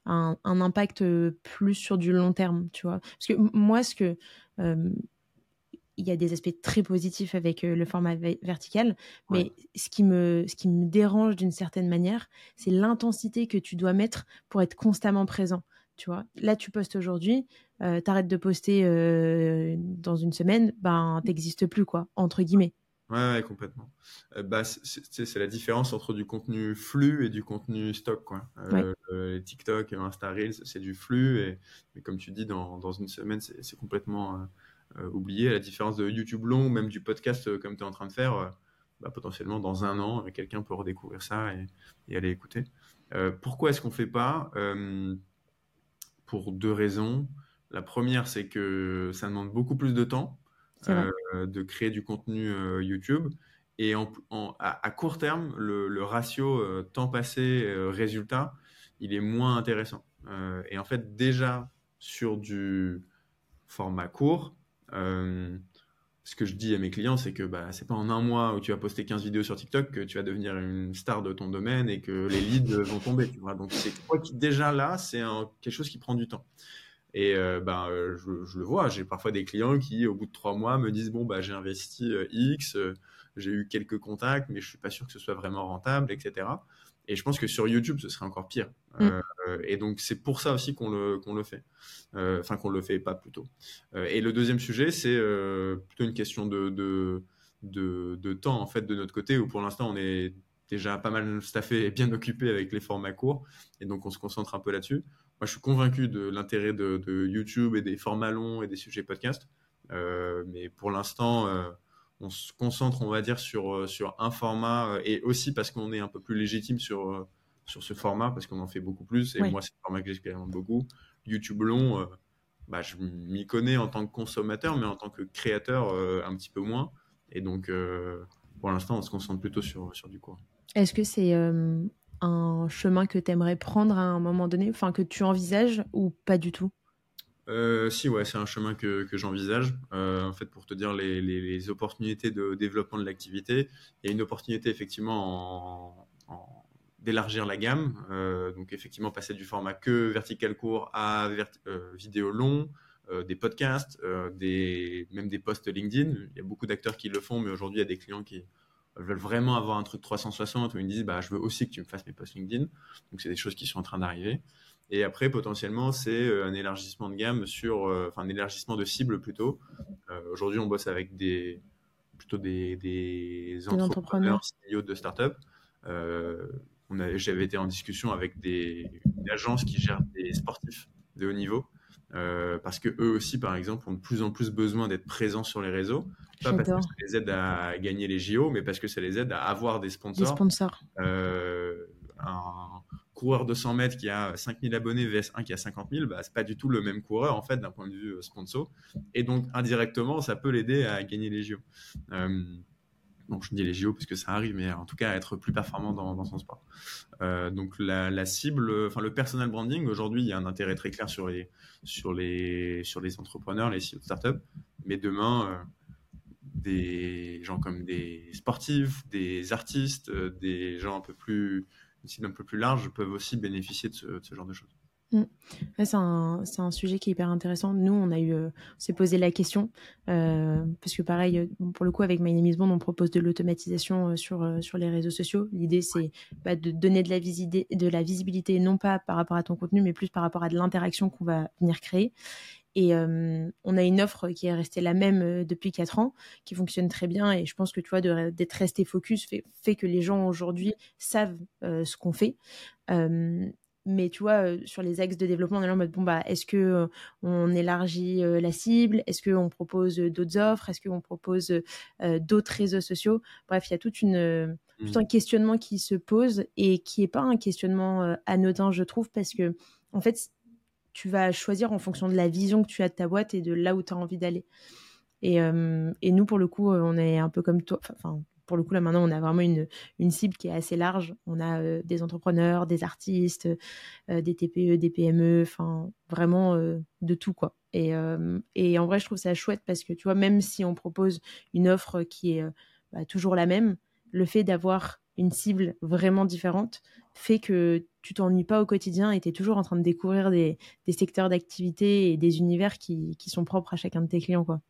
un, impact plus sur du long terme, tu vois. Parce que moi, ce que il y a des aspects très positifs avec le format vertical, mais ce, qui me, ce qui me dérange d'une certaine manière, c'est l'intensité que tu dois mettre pour être constamment présent. Tu vois, là, tu postes aujourd'hui, euh, t'arrêtes de poster dans une semaine, ben, t'existes plus, quoi, entre guillemets. Ouais, complètement. Euh, bah, c'est la différence entre du contenu flux et du contenu stock. Quoi. Euh, TikTok et Insta Reels, c'est du flux. Et, mais comme tu dis, dans, dans une semaine, c'est complètement euh, oublié. À la différence de YouTube long, même du podcast comme tu es en train de faire, bah, potentiellement dans un an, quelqu'un peut redécouvrir ça et, et aller écouter. pourquoi est-ce qu'on ne fait pas Pour deux raisons. La première, c'est que ça demande beaucoup plus de temps. Euh, de créer du contenu euh, YouTube. Et à, court terme, le, ratio euh, temps passé résultat, il est moins intéressant. et en fait, déjà sur du format court, ce que je dis à mes clients, c'est que bah, c'est pas en un mois où tu vas poster 15 vidéos sur TikTok que tu vas devenir une star de ton domaine et que les leads vont tomber. Tu vois Donc, c'est déjà là, c'est quelque chose qui prend du temps. Et euh, ben, euh, je, je, le vois, j'ai parfois des clients qui, au bout de trois mois, me disent bon bah j'ai investi euh, X, j'ai eu quelques contacts, mais je suis pas sûr que ce soit vraiment rentable, etc. Et je pense que sur YouTube, ce serait encore pire. Mm. et donc c'est pour ça aussi qu'on le qu'on le fait, enfin qu'on le fait pas plutôt. et le deuxième sujet, c'est plutôt une question de, de de, de temps en fait de notre côté, où pour l'instant on est déjà pas mal staffé et bien occupé avec les formats courts, et donc on se concentre un peu là-dessus. Moi, je suis convaincu de l'intérêt de, YouTube et des formats longs et des sujets podcast. Euh, mais pour l'instant, euh, on se concentre, on va dire, sur, euh, sur un format et aussi parce qu'on est un peu plus légitime sur, sur ce format, parce qu'on en fait beaucoup plus. Et moi, c'est un format que j'expérimente beaucoup. YouTube long, bah, je m'y connais en tant que consommateur, mais en tant que créateur, un petit peu moins. Et donc, pour l'instant, on se concentre plutôt sur, sur du court. Est-ce que c'est un chemin que tu aimerais prendre à un moment donné, enfin que tu envisages ou pas du tout? Euh, si, ouais, c'est un chemin que, que j'envisage. Euh, en fait, pour te dire les, les, opportunités de développement de l'activité, il y a une opportunité effectivement en, d'élargir la gamme. Euh, donc, effectivement, passer du format que vertical court à vidéo long, des podcasts, des, même des posts LinkedIn. Il y a beaucoup d'acteurs qui le font, mais aujourd'hui, il y a des clients qui, veulent vraiment avoir un truc 360 où ils me disent bah, je veux aussi que tu me fasses mes posts LinkedIn. Donc, c'est des choses qui sont en train d'arriver. Et après, potentiellement, c'est euh, un élargissement de gamme sur, euh, enfin, un élargissement de cible plutôt. Euh, aujourd'hui, on bosse avec des, plutôt des, des entrepreneurs, CEO de start-up. J'avais été en discussion avec des, des, agences qui gèrent des sportifs de haut niveau. parce que eux aussi, par exemple, ont de plus en plus besoin d'être présents sur les réseaux. Pas parce que ça les aide à gagner les JO, mais parce que ça les aide à avoir des sponsors. Des sponsors. Euh, un coureur de 100 mètres qui a 5000 abonnés vs un qui a 50 000, bah, c'est pas du tout le même coureur en fait d'un point de vue euh, sponsor. Et donc indirectement, ça peut l'aider à gagner les JO. Euh, donc je dis les JO parce que ça arrive, mais en tout cas à être plus performant dans, dans son sport. Euh, donc la, la, cible, enfin le personal branding, aujourd'hui il y a un intérêt très clair sur les, sur les, sur les entrepreneurs, les de startups, mais demain, des gens comme des sportifs, des artistes, euh, des gens un peu plus, un peu plus large peuvent aussi bénéficier de ce, genre de choses. Mm. c'est un, sujet qui est hyper intéressant. Nous, on eu, euh, s'est posé la question euh, parce que pareil, pour le coup, avec My Name on propose de l'automatisation sur sur les réseaux sociaux. L'idée, c'est bah, de donner de la, de la visibilité, non pas par rapport à ton contenu, mais plus par rapport à de l'interaction qu'on va venir créer. Et on a une offre qui est restée la même depuis quatre ans, qui fonctionne très bien. Et je pense que tu vois, d'être resté focus fait, fait, que les gens aujourd'hui savent ce qu'on fait. Mais tu vois, sur les axes de développement, on est en mode bon bah est-ce que on élargit la cible, est-ce qu'on propose d'autres offres, est-ce qu'on propose d'autres réseaux sociaux? Bref, il y a toute une tout un mmh. questionnement qui se pose et qui est pas un questionnement anodin, je trouve, parce que en fait, tu vas choisir en fonction de la vision que tu as de ta boîte et de là où tu as envie d'aller. Et, et, nous, pour le coup, on est un peu comme toi. Enfin, pour le coup, là maintenant, on a vraiment une, une cible qui est assez large. On a euh, des entrepreneurs, des artistes, euh, des TPE, des PME, enfin vraiment euh, de tout quoi. Et, et, en vrai, je trouve ça chouette parce que tu vois, même si on propose une offre qui est bah, toujours la même, le fait d'avoir une cible vraiment différente fait que tu t'ennuies pas au quotidien et tu es toujours en train de découvrir des, secteurs d'activité et des univers qui, sont propres à chacun de tes clients. Quoi.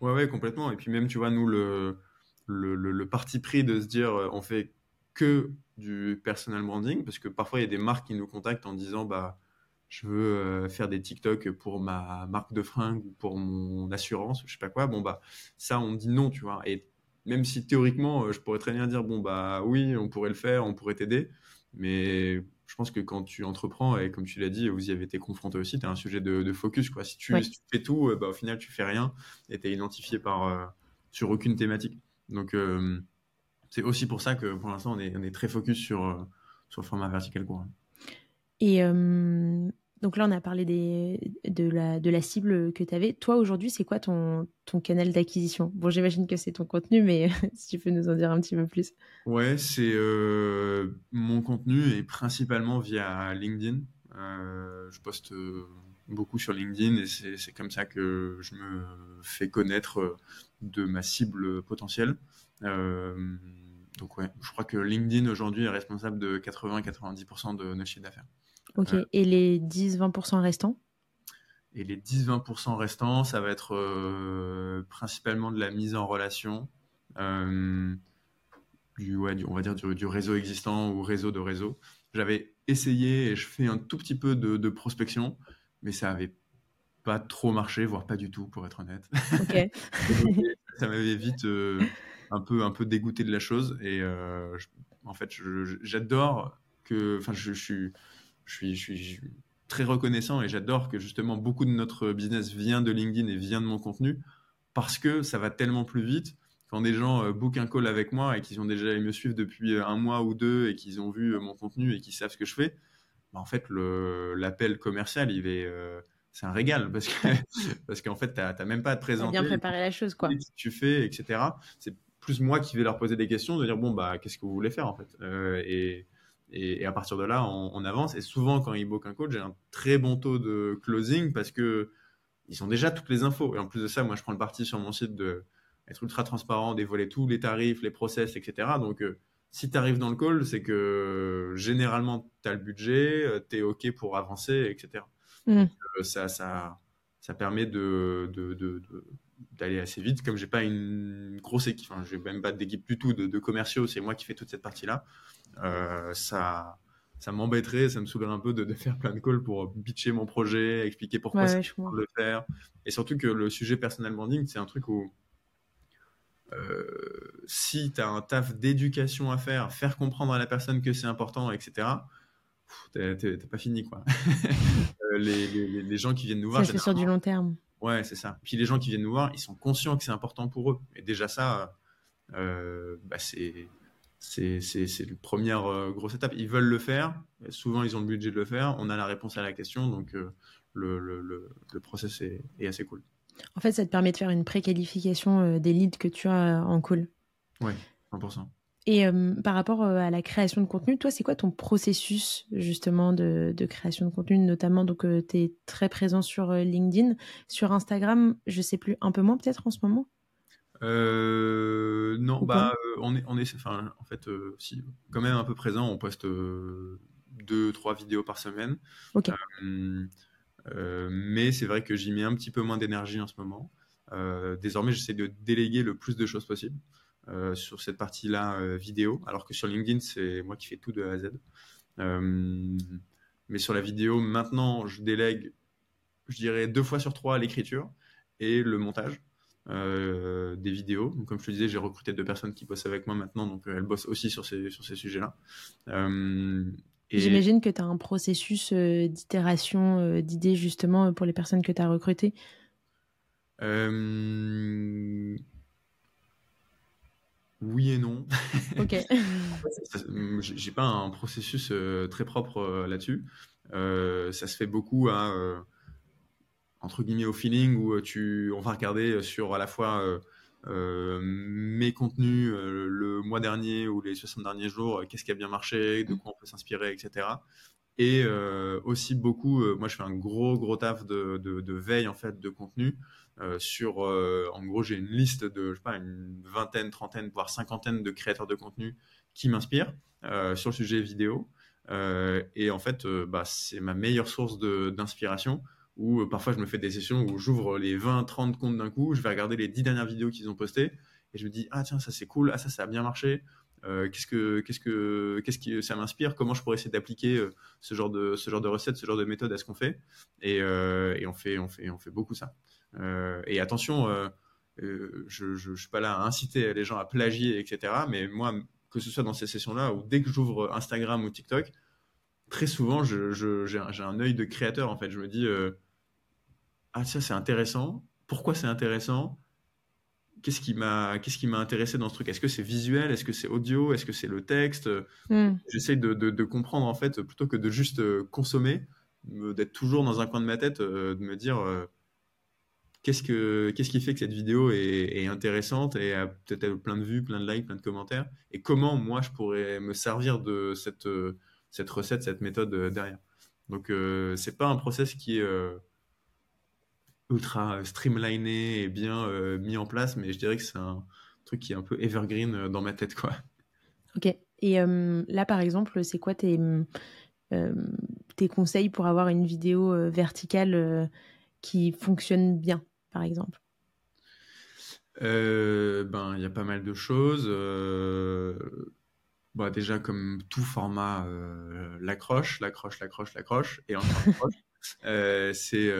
Ouais. complètement. Et puis même, tu vois, nous, le, parti pris de se dire euh, on fait que du personal branding parce que parfois il y a des marques qui nous contactent en disant bah je veux euh, faire des TikTok pour ma marque de fringues ou pour mon assurance, je sais pas quoi. Bon bah ça on dit non, tu vois. Et même si théoriquement euh, je pourrais très bien dire bon bah oui, on pourrait le faire, on pourrait t'aider, mais je pense que quand tu entreprends et comme tu l'as dit, vous y avez été confronté aussi, tu as un sujet de, focus quoi. Si tu, fais tout, bah, au final tu fais rien et tu es identifié par sur aucune thématique. Donc, euh, c'est aussi pour ça que pour l'instant, on est, on est, très focus sur, euh, sur le format vertical. Et euh, donc là, on a parlé de, la, cible que tu avais. Toi, aujourd'hui, c'est quoi ton, canal d'acquisition? Bon, j'imagine que c'est ton contenu, mais si tu peux nous en dire un petit peu plus. Ouais, c'est mon contenu est principalement via LinkedIn. je poste beaucoup sur LinkedIn et c'est comme ça que je me fais connaître de ma cible potentielle. Euh, donc ouais, je crois que LinkedIn aujourd'hui est responsable de 80-90% de nos chiffres d'affaires. Ok, euh, et les 10-20% restants? Et les 10-20% restants, ça va être euh, principalement de la mise en relation, du, ouais, on va dire du, réseau existant ou réseau de réseau. J'avais essayé et je fais un tout petit peu de, de prospection, mais ça avait pas trop marché, voire pas du tout, pour être honnête. ça m'avait vite euh, un, peu, un peu dégoûté de la chose. Et euh, en fait, j'adore que. Enfin, je, suis, je, suis, je suis très reconnaissant et j'adore que justement beaucoup de notre business vient de LinkedIn et vient de mon contenu parce que ça va tellement plus vite. Quand des gens euh, bookent un call avec moi et qu'ils ont déjà me suivre depuis un mois ou deux et qu'ils ont vu mon contenu et qu'ils savent ce que je fais, bah, en fait, l'appel commercial, il est c'est un régal parce que parce qu'en fait, tu n'as même pas à te présenter. bien préparer la chose, quoi. Ce que tu fais, etc. C'est plus moi qui vais leur poser des questions, de dire bon bah qu'est-ce que vous voulez faire en fait, euh, et, et, à partir de là, on, avance. Et souvent, quand ils bookent un coach, j'ai un très bon taux de closing parce que ils ont déjà toutes les infos. Et en plus de ça, moi, je prends le parti sur mon site de être ultra transparent, dévoiler tous les tarifs, les process, etc. Donc euh, si tu arrives dans le call, c'est que généralement, tu as le budget, euh, tu es OK pour avancer, etc. Mm. Euh, ça, ça, ça permet de, de, d'aller assez vite. Comme j'ai pas une grosse équipe, enfin, j'ai même pas d'équipe du tout de, commerciaux, c'est moi qui fais toute cette partie-là. Euh, ça, ça m'embêterait, ça me saoulerait un peu de, faire plein de calls pour pitcher mon projet, expliquer pourquoi c'est je le faire. Et surtout que le sujet personal branding, c'est un truc où euh, si tu as un taf d'éducation à faire, faire comprendre à la personne que c'est important, etc., t'es pas fini quoi. Euh, les, les, gens qui viennent nous voir. c'est sur du long terme. Ouais, c'est ça. Puis les gens qui viennent nous voir, ils sont conscients que c'est important pour eux. Et déjà ça, euh, bah c'est c'est la première euh, grosse étape. Ils veulent le faire. Souvent, ils ont le budget de le faire. On a la réponse à la question. Donc, le, le, le, process est, est, assez cool. En fait, ça te permet de faire une préqualification des leads que tu as en call. Ouais, 100%. Et euh, par rapport euh, à la création de contenu, toi, c'est quoi ton processus justement de, création de contenu Notamment, donc, euh, tu es très présent sur LinkedIn. Sur Instagram, je sais plus, un peu moins peut-être en ce moment? Non, bah, on est, on est enfin, en fait, si, quand même un peu présent. On poste deux, trois vidéos par semaine. Ok. mais c'est vrai que j'y mets un petit peu moins d'énergie en ce moment. désormais, j'essaie de déléguer le plus de choses possible. Euh, sur cette partie-là euh, vidéo, alors que sur LinkedIn, c'est moi qui fais tout de A à Z. Euh, mais sur la vidéo, maintenant, je délègue je dirais deux fois sur trois l'écriture et le montage. Des vidéos. Donc, comme je te disais, j'ai recruté deux personnes qui bossent avec moi maintenant, donc elles bossent aussi sur ces, sur ces sujets-là. J'imagine que tu as un processus d'itération d'idées justement pour les personnes que tu as recrutées. Oui et non. Ok. J'ai pas un processus euh, très propre euh, là-dessus. Euh, ça se fait beaucoup à, entre guillemets au feeling où tu, on va regarder sur à la fois mes contenus le mois dernier ou les 60 derniers jours, qu'est-ce qui a bien marché, de quoi on peut s'inspirer, etc. Et aussi beaucoup, moi je fais un gros gros taf de, de, veille en fait de contenu. Euh, sur, euh, en gros, j'ai une liste de, je sais pas, une vingtaine, trentaine, voire cinquantaine de créateurs de contenu qui m'inspirent euh, sur le sujet vidéo. et en fait, bah, c'est ma meilleure source d'inspiration où parfois je me fais des sessions où j'ouvre les 20, 30 comptes d'un coup, je vais regarder les 10 dernières vidéos qu'ils ont postées et je me dis, ah tiens, ça c'est cool, ah ça, ça a bien marché. Qu'est-ce que qu'est-ce que qu'est-ce qui ça m'inspire? Comment je pourrais essayer d'appliquer ce genre de ce genre de recette ce genre de méthode à ce qu'on fait? Et, et, on fait on fait on fait beaucoup ça euh, et attention, euh, euh, je ne suis pas là à inciter les gens à plagier, etc. Mais moi, que ce soit dans ces sessions-là ou dès que j'ouvre Instagram ou TikTok, très souvent, j'ai un, œil de créateur. En fait, je me dis, ah ça c'est intéressant. Pourquoi c'est intéressant? Qu'est-ce qui m'a qu'est-ce qui m'a intéressé dans ce truc? Est-ce que c'est visuel? Est-ce que c'est audio? Est-ce que c'est le texte? Hmm. J'essaye de, de, comprendre en fait plutôt que de juste consommer, d'être toujours dans un coin de ma tête, de me dire qu'est-ce, que, qu'est-ce qui fait que cette vidéo est, intéressante et a peut-être plein de vues, plein de likes, plein de commentaires? Et comment moi je pourrais me servir de cette, cette recette, cette méthode euh, derrière? Donc euh, c'est pas un process qui est euh, ultra streamliné et bien mis en place, mais je dirais que c'est un truc qui est un peu evergreen dans ma tête. quoi. Ok. Et là par exemple, c'est quoi tes, tes conseils pour avoir une vidéo verticale qui fonctionne bien par exemple? Euh, Ben, il y a pas mal de choses. Euh, bah, déjà, comme tout format, euh, l'accroche, l'accroche, l'accroche, l'accroche, et encore c'est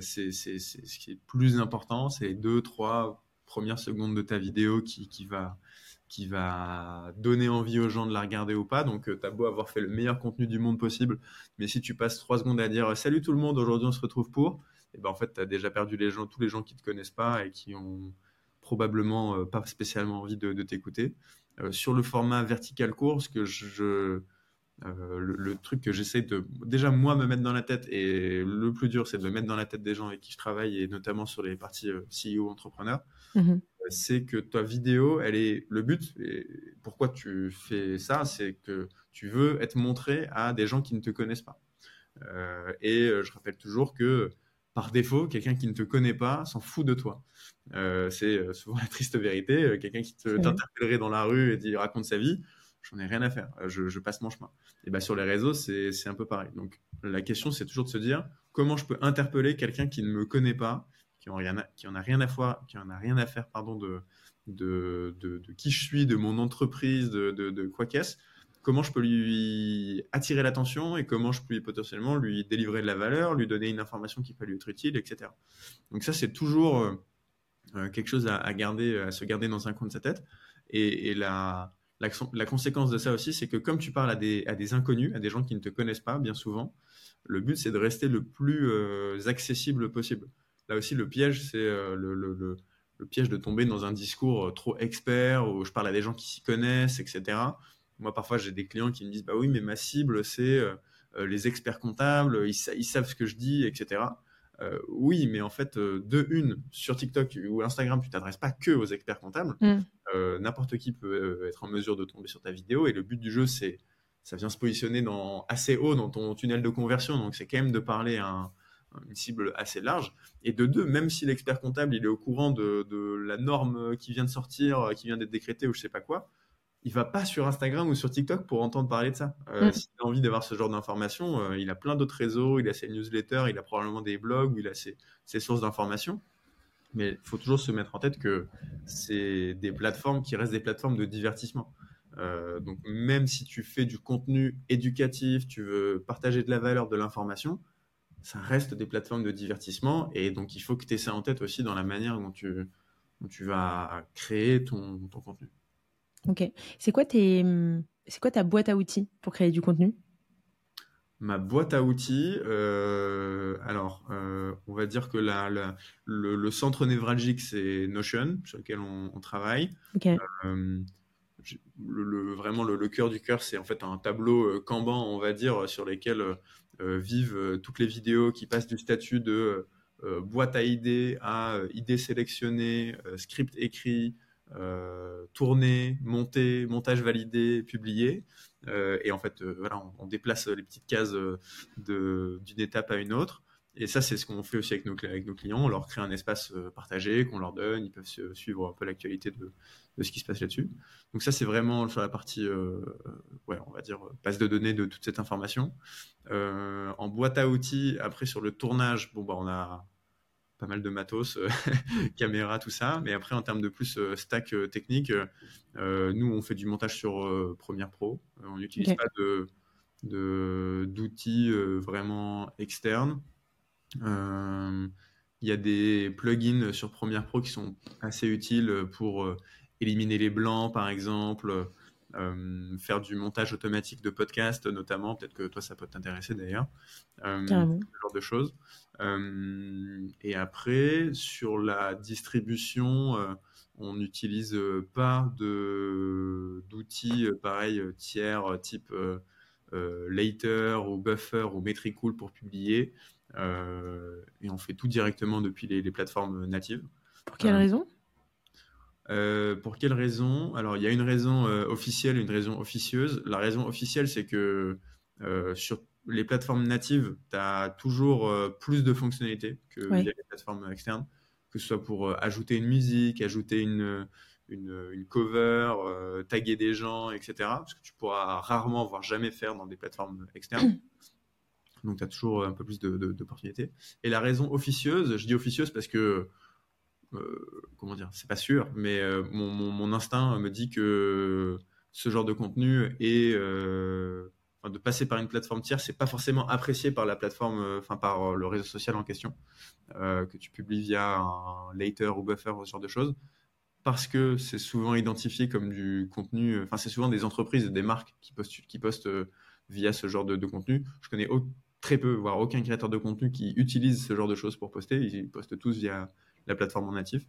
c'est ce qui est plus important, c'est deux, trois premières secondes de ta vidéo qui, qui va qui va donner envie aux gens de la regarder ou pas. Donc, tu as beau avoir fait le meilleur contenu du monde possible, mais si tu passes trois secondes à dire salut tout le monde, aujourd'hui on se retrouve pour, et ben en fait, tu as déjà perdu les gens, tous les gens qui te connaissent pas et qui ont probablement euh, pas spécialement envie de, t'écouter. Euh, sur le format vertical court, ce que je, euh, le, truc que j'essaie de déjà moi me mettre dans la tête et le plus dur c'est de me mettre dans la tête des gens avec qui je travaille et notamment sur les parties CEO entrepreneurs mhm. c'est que ta vidéo elle est le but et pourquoi tu fais ça c'est que tu veux être montré à des gens qui ne te connaissent pas et je rappelle toujours que par défaut, quelqu'un qui ne te connaît pas s'en fout de toi. Euh, c'est euh, souvent la triste vérité. Euh, quelqu'un qui t'interpellerait dans la rue et dit raconte sa vie, j'en ai rien à faire. Je, passe mon chemin. Et ben sur les réseaux, c'est un peu pareil. Donc la question, c'est toujours de se dire comment je peux interpeller quelqu'un qui ne me connaît pas, qui en en a rien à faire, qui en a rien à faire, pardon, de de, de, qui je suis, de mon entreprise, de, de quoi qu'est-ce comment je peux lui attirer l'attention et comment je peux potentiellement lui délivrer de la valeur, lui donner une information qui peut lui être utile, etc. Donc ça, c'est toujours euh, euh, quelque chose à, garder, à se garder dans un coin de sa tête. Et, la, la, conséquence de ça aussi, c'est que comme tu parles à des, inconnus, à des gens qui ne te connaissent pas, bien souvent, le but, c'est de rester le plus euh, accessible possible. Là aussi, le piège, c'est le, le, piège de tomber dans un discours trop expert où je parle à des gens qui s'y connaissent, etc. Moi, parfois, j'ai des clients qui me disent Bah oui, mais ma cible, c'est euh, euh, les experts comptables, ils, savent ce que je dis, etc. Euh, oui, mais en fait, de une, sur TikTok ou Instagram, tu t'adresses pas que aux experts comptables. Mm. N'importe qui peut être en mesure de tomber sur ta vidéo. Et le but du jeu, c'est ça vient se positionner dans, assez haut dans ton tunnel de conversion. Donc, c'est quand même de parler à une cible assez large. Et de deux, même si l'expert comptable il est au courant de, de, la norme qui vient de sortir, qui vient d'être décrétée ou je sais pas quoi, il va pas sur Instagram ou sur TikTok pour entendre parler de ça. Euh, mm. S'il a envie d'avoir ce genre d'informations, euh, il a plein d'autres réseaux, il a ses newsletters, il a probablement des blogs, il a ses, sources d'informations. Mais il faut toujours se mettre en tête que c'est des plateformes qui restent des plateformes de divertissement. Euh, donc même si tu fais du contenu éducatif, tu veux partager de la valeur, de l'information, ça reste des plateformes de divertissement. Et donc, il faut que tu aies ça en tête aussi dans la manière dont tu, tu vas créer ton, ton contenu. Ok. C'est quoi, tes, quoi ta boîte à outils pour créer du contenu? Ma boîte à outils, euh, alors, euh, on va dire que la, le, centre névralgique, c'est Notion, sur lequel on, travaille. Euh, le, vraiment, le, cœur du cœur, c'est en fait un tableau Kanban, on va dire, sur lequel vivent toutes les vidéos qui passent du statut de boîte à idées à idées sélectionnées, script écrit, tourné, monté, montage validé, publié. Euh, et en fait, euh, voilà, on, déplace les petites cases euh, d'une étape à une autre. Et ça, c'est ce qu'on fait aussi avec nos, avec nos, clients. On leur crée un espace partagé qu'on leur donne. Ils peuvent suivre un peu l'actualité de, de, ce qui se passe là-dessus. Donc ça, c'est vraiment sur la partie, ouais, on va dire, base de données de toute cette information. en boîte à outils, après sur le tournage, bon, bah, on a pas mal de matos, euh, caméra, tout ça. Mais après, en termes de plus euh, stack euh, technique, nous, on fait du montage sur Premiere Pro. on n'utilise pas de d'outils vraiment externes. Il y a des plugins sur Premiere Pro qui sont assez utiles pour éliminer les blancs, par exemple, faire du montage automatique de podcast, notamment. Peut-être que toi, ça peut t'intéresser d'ailleurs. ce genre de choses. Euh, et après, sur la distribution, euh, on n'utilise pas d'outils euh, pareil tiers type Later ou Buffer ou Metricool pour publier. et on fait tout directement depuis les, plateformes natives. Pour quelle raison? Pour quelle raison? Alors, il y a une raison officielle et une raison officieuse. La raison officielle, c'est que sur les plateformes natives, tu as toujours euh, plus de fonctionnalités que les plateformes externes, que ce soit pour euh, ajouter une musique, ajouter une, une, cover, euh, taguer des gens, etc. Parce que tu pourras rarement, voire jamais faire dans des plateformes externes. Donc, tu as toujours un peu plus d'opportunités. Et la raison officieuse, je dis officieuse parce que, comment dire, c'est pas sûr, mais mon, mon, instinct me dit que ce genre de contenu est de passer par une plateforme tierce, c'est pas forcément apprécié par la plateforme, euh, enfin par euh, le réseau social en question, euh, que tu publies via un Later ou Buffer ou ce genre de choses, parce que c'est souvent identifié comme du contenu, enfin c'est souvent des entreprises, des marques qui postent via ce genre de, contenu. Je connais très peu, voire aucun créateur de contenu qui utilise ce genre de choses pour poster. Ils postent tous via la plateforme en natif.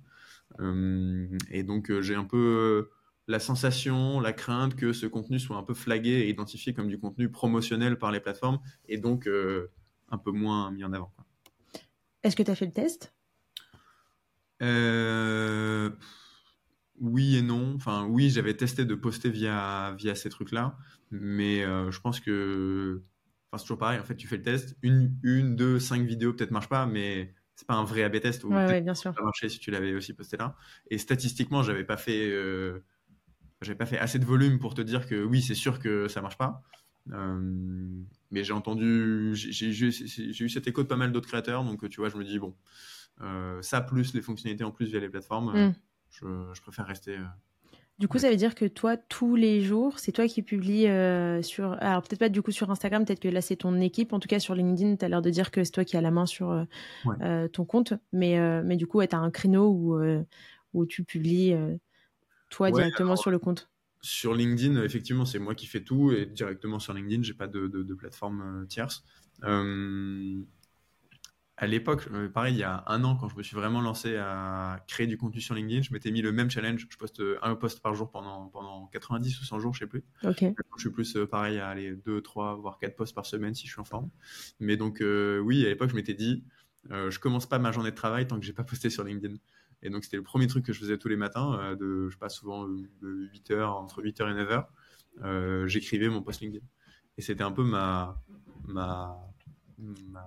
et donc j'ai un peu la sensation, la crainte que ce contenu soit un peu flagué et identifié comme du contenu promotionnel par les plateformes et donc euh, un peu moins mis en avant. Est-ce que tu as fait le test? Euh, Oui et non. Enfin, oui, j'avais testé de poster via, via ces trucs-là, mais euh, je pense que. Enfin, c'est toujours pareil. En fait, tu fais le test, une, une deux, cinq vidéos peut-être marchent pas, mais c'est pas un vrai A/B test. Ouais, bien sûr. Ça marché si tu l'avais aussi posté là. Et statistiquement, j'avais pas fait j'ai pas fait assez de volume pour te dire que oui, c'est sûr que ça marche pas. Euh, mais j'ai entendu, j'ai eu cet écho de pas mal d'autres créateurs, donc tu vois, je me dis bon, euh, ça plus les fonctionnalités en plus via les plateformes, mm. je, préfère rester. Euh, du coup, ça veut dire que toi, tous les jours, c'est toi qui publies sur. Alors, peut-être pas du coup sur Instagram, peut-être que là, c'est ton équipe. En tout cas, sur LinkedIn, tu as l'air de dire que c'est toi qui as la main sur ton compte. Mais, mais du coup, tu as un créneau où, où tu publies toi directement sur le compte Sur LinkedIn, effectivement, c'est moi qui fais tout et directement sur LinkedIn, j'ai pas de, de, plateforme euh, tierce. Euh, à l'époque, euh, pareil, il y a un an, quand je me suis vraiment lancé à créer du contenu sur LinkedIn, je m'étais mis le même challenge. Je poste un post par jour pendant, pendant 90 ou 100 jours, je sais plus. Je suis plus pareil à aller 2, 3, voire 4 posts par semaine si je suis en forme. Mais donc, oui, à l'époque, je m'étais dit, je commence pas ma journée de travail tant que j'ai pas posté sur LinkedIn. Et donc, c'était le premier truc que je faisais tous les matins, euh, de, je passe souvent de 8h, entre 8h et 9h. Euh, j'écrivais mon post LinkedIn. Et c'était un peu ma, ma,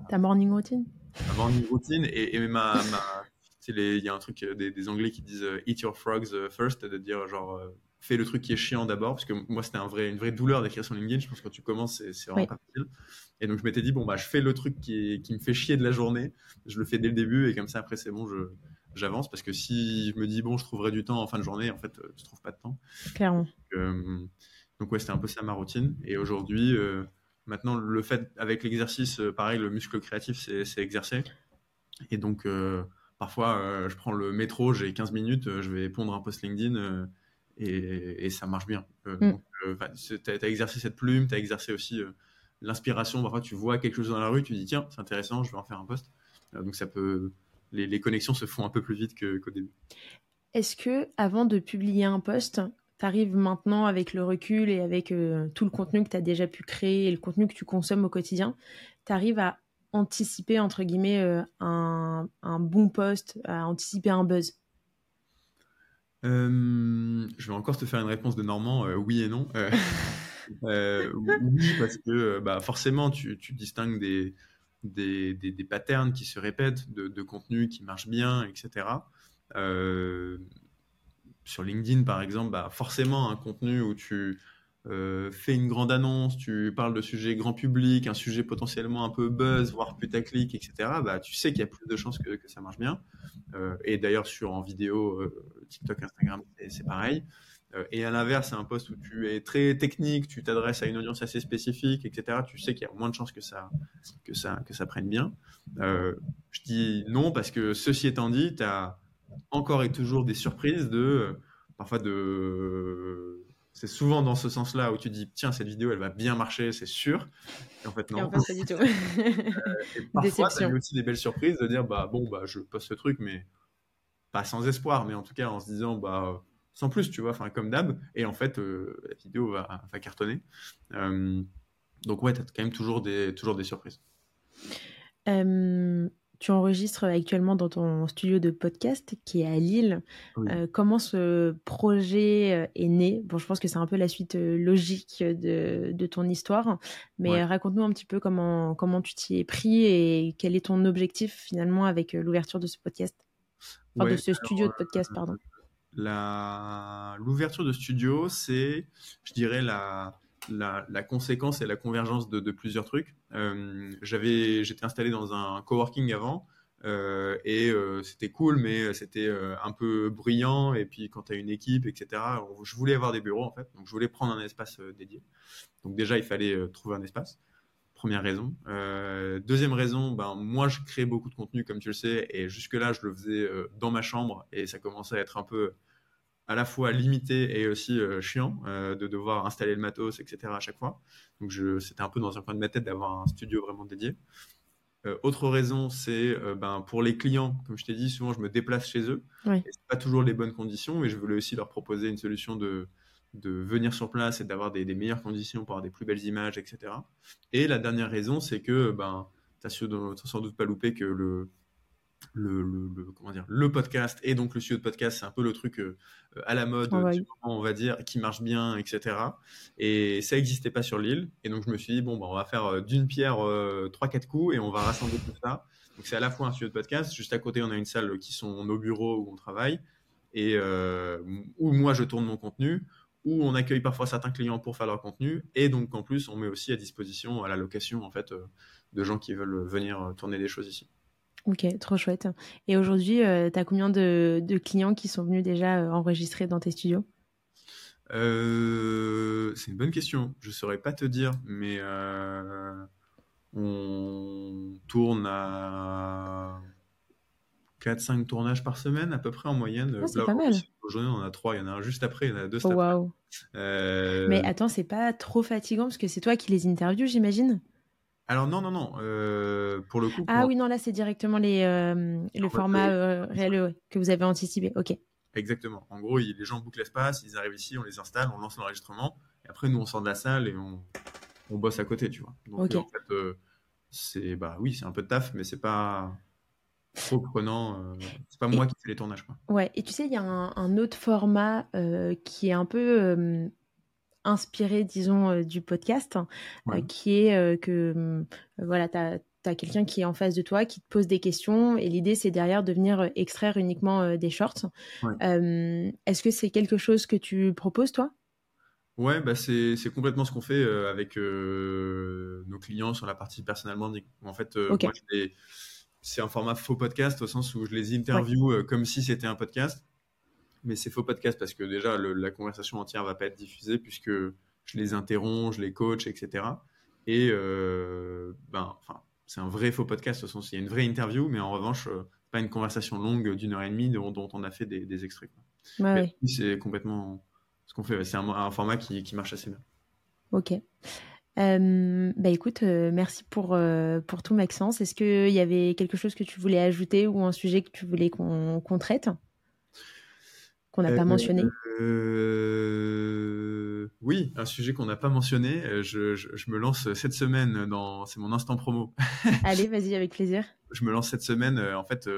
Ta morning routine? Ma morning routine et, et ma. il y a un truc des, des, Anglais qui disent eat your frogs first, de dire genre fais le truc qui est chiant d'abord, parce que moi c'était un vrai, une vraie douleur d'écrire sur LinkedIn. Je pense que quand tu commences, c'est vraiment pas facile. Et donc je m'étais dit bon bah je fais le truc qui, qui me fait chier de la journée, je le fais dès le début et comme ça après c'est bon, je, j'avance parce que si je me dis bon, je trouverai du temps en fin de journée, en fait, euh, je trouve pas de temps. Clairement. Donc, euh, ouais, c'était un peu ça ma routine. Et aujourd'hui, euh, Maintenant, le fait, avec l'exercice, euh, pareil, le muscle créatif, c'est exercer. Et donc, euh, parfois, euh, je prends le métro, j'ai 15 minutes, je vais pondre un post LinkedIn et, ça marche bien. Mm. tu as, exercé cette plume, tu as exercé aussi l'inspiration. Parfois, tu vois quelque chose dans la rue, tu dis, tiens, c'est intéressant, je vais en faire un post. donc, ça peut. Les, connexions se font un peu plus vite qu'au début. Est-ce que, avant de publier un post, tu arrives maintenant avec le recul et avec euh, tout le contenu que tu as déjà pu créer et le contenu que tu consommes au quotidien, tu arrives à anticiper, entre guillemets, euh, un, bon post, à anticiper un buzz? Euh, Je vais encore te faire une réponse de Normand, oui et non. oui, parce que bah, forcément, tu, distingues des, des, patterns qui se répètent, de, de contenu qui marche bien, etc sur LinkedIn, par exemple, bah, forcément, un contenu où tu euh, fais une grande annonce, tu parles de sujets grand public, un sujet potentiellement un peu buzz, voire putaclic, etc., bah, tu sais qu'il y a plus de chances que, ça marche bien. Euh, et d'ailleurs, sur en vidéo, euh, TikTok, Instagram, c'est pareil. et à l'inverse, c'est un poste où tu es très technique, tu t'adresses à une audience assez spécifique, etc. Tu sais qu'il y a moins de chances que ça, que ça, que ça prenne bien. je dis non parce que ceci étant dit, tu as encore et toujours des surprises de parfois de c'est souvent dans ce sens-là où tu dis tiens cette vidéo elle va bien marcher c'est sûr. Et en fait non. Et en fait, pas du tout. Euh, et parfois as aussi des belles surprises de dire bah bon bah je poste ce truc mais pas sans espoir mais en tout cas en se disant bah sans plus tu vois enfin comme d'hab. Et en fait euh, la vidéo va, va cartonner. Euh, donc ouais tu as quand même toujours des toujours des surprises tu enregistres actuellement dans ton studio de podcast qui est à Lille. Euh, comment ce projet euh, est né? Bon, je pense que c'est un peu la suite euh, logique de, ton histoire, mais raconte-nous un petit peu comment, comment tu t'y es pris et quel est ton objectif finalement avec l'ouverture de ce podcast, enfin de ce studio de podcast, pardon. L'ouverture de studio, c'est, je dirais, la, la, conséquence et la convergence de, plusieurs trucs. Euh, j'étais installé dans un coworking avant euh, et euh, c'était cool, mais c'était un peu bruyant. Et puis quand tu as une équipe, etc., je voulais avoir des bureaux en fait, donc je voulais prendre un espace dédié. Donc déjà, il fallait trouver un espace. Première raison. deuxième raison, ben moi je crée beaucoup de contenu comme tu le sais, et jusque là je le faisais dans ma chambre et ça commençait à être un peu à la fois limité et aussi euh, chiant euh, de devoir installer le matos, etc. à chaque fois. Donc c'était un peu dans un coin de ma tête d'avoir un studio vraiment dédié. Euh, autre raison, c'est ben, pour les clients, comme je t'ai dit, souvent je me déplace chez eux. Oui. C'est pas toujours les bonnes conditions, mais je voulais aussi leur proposer une solution de, de venir sur place et d'avoir des, meilleures conditions pour avoir des plus belles images, etc. Et la dernière raison, c'est que ben, tu n'as sans doute pas loupé que le, le, comment dire, le podcast et donc le studio de podcast, c'est un peu le truc euh, à la mode, on va dire, qui marche bien, etc. Et ça n'existait pas sur l'île. Et donc je me suis dit, bon, bah, on va faire euh, d'une pierre euh, trois, quatre coups et on va rassembler tout ça. Donc c'est à la fois un studio de podcast, juste à côté on a une salle qui sont nos bureaux où on travaille et où moi je tourne mon contenu, où on accueille parfois certains clients pour faire leur contenu et donc en plus on met aussi à disposition à la location en fait de gens qui veulent venir tourner des choses ici. Ok, trop chouette. Et aujourd'hui, euh, tu as combien de, clients qui sont venus déjà euh, enregistrer dans tes studios? Euh, C'est une bonne question. Je ne saurais pas te dire, mais on tourne à 4-5 tournages par semaine à peu près en moyenne. Oh, c'est pas mal. Aujourd'hui, on en a 3, il y en a un juste après, il y en a deux. Oh, wow. Mais attends, c'est pas trop fatigant parce que c'est toi qui les interviews, j'imagine? Alors non, non, non. Euh, pour le coup. Ah oui, non, là c'est directement les, euh, le format euh, réel que vous avez anticipé. Ok. Exactement. En gros, les gens bouclent l'espace, ils arrivent ici, on les installe, on lance l'enregistrement, et après nous on sort de la salle et on, on bosse à côté, tu vois. Donc en fait, c'est bah oui, c'est un peu de taf, mais c'est pas trop prenant. c'est pas moi qui fais les tournages, quoi. Ouais. Et tu sais, il y a un autre format qui est un peu inspiré, disons, euh, du podcast, euh, qui est euh, que voilà, tu as, quelqu'un qui est en face de toi, qui te pose des questions, et l'idée, c'est derrière de venir extraire uniquement des shorts. Est-ce que c'est quelque chose que tu proposes, toi? Ouais, bah c'est complètement ce qu'on fait avec nos clients sur la partie branding. En fait, c'est un format faux podcast au sens où je les interview comme si c'était un podcast mais c'est faux podcast parce que déjà la conversation entière va pas être diffusée puisque je les interromps, je les coach, etc. Et ben, enfin, c'est un vrai faux podcast au sens où il y a une vraie interview, mais en revanche, pas une conversation longue d'une heure et demie dont, on a fait des, extraits. C'est complètement ce qu'on fait. C'est un, format qui, qui marche assez bien. Ok. Euh, bah écoute, euh, merci pour, euh, pour tout Maxence. Est-ce qu'il y avait quelque chose que tu voulais ajouter ou un sujet que tu voulais qu'on traite? Qu'on n'a pas mentionné Oui, un sujet qu'on n'a pas mentionné. Je, je, me lance cette semaine dans. C'est mon instant promo. Allez, vas-y, avec plaisir. Je me lance cette semaine. En fait,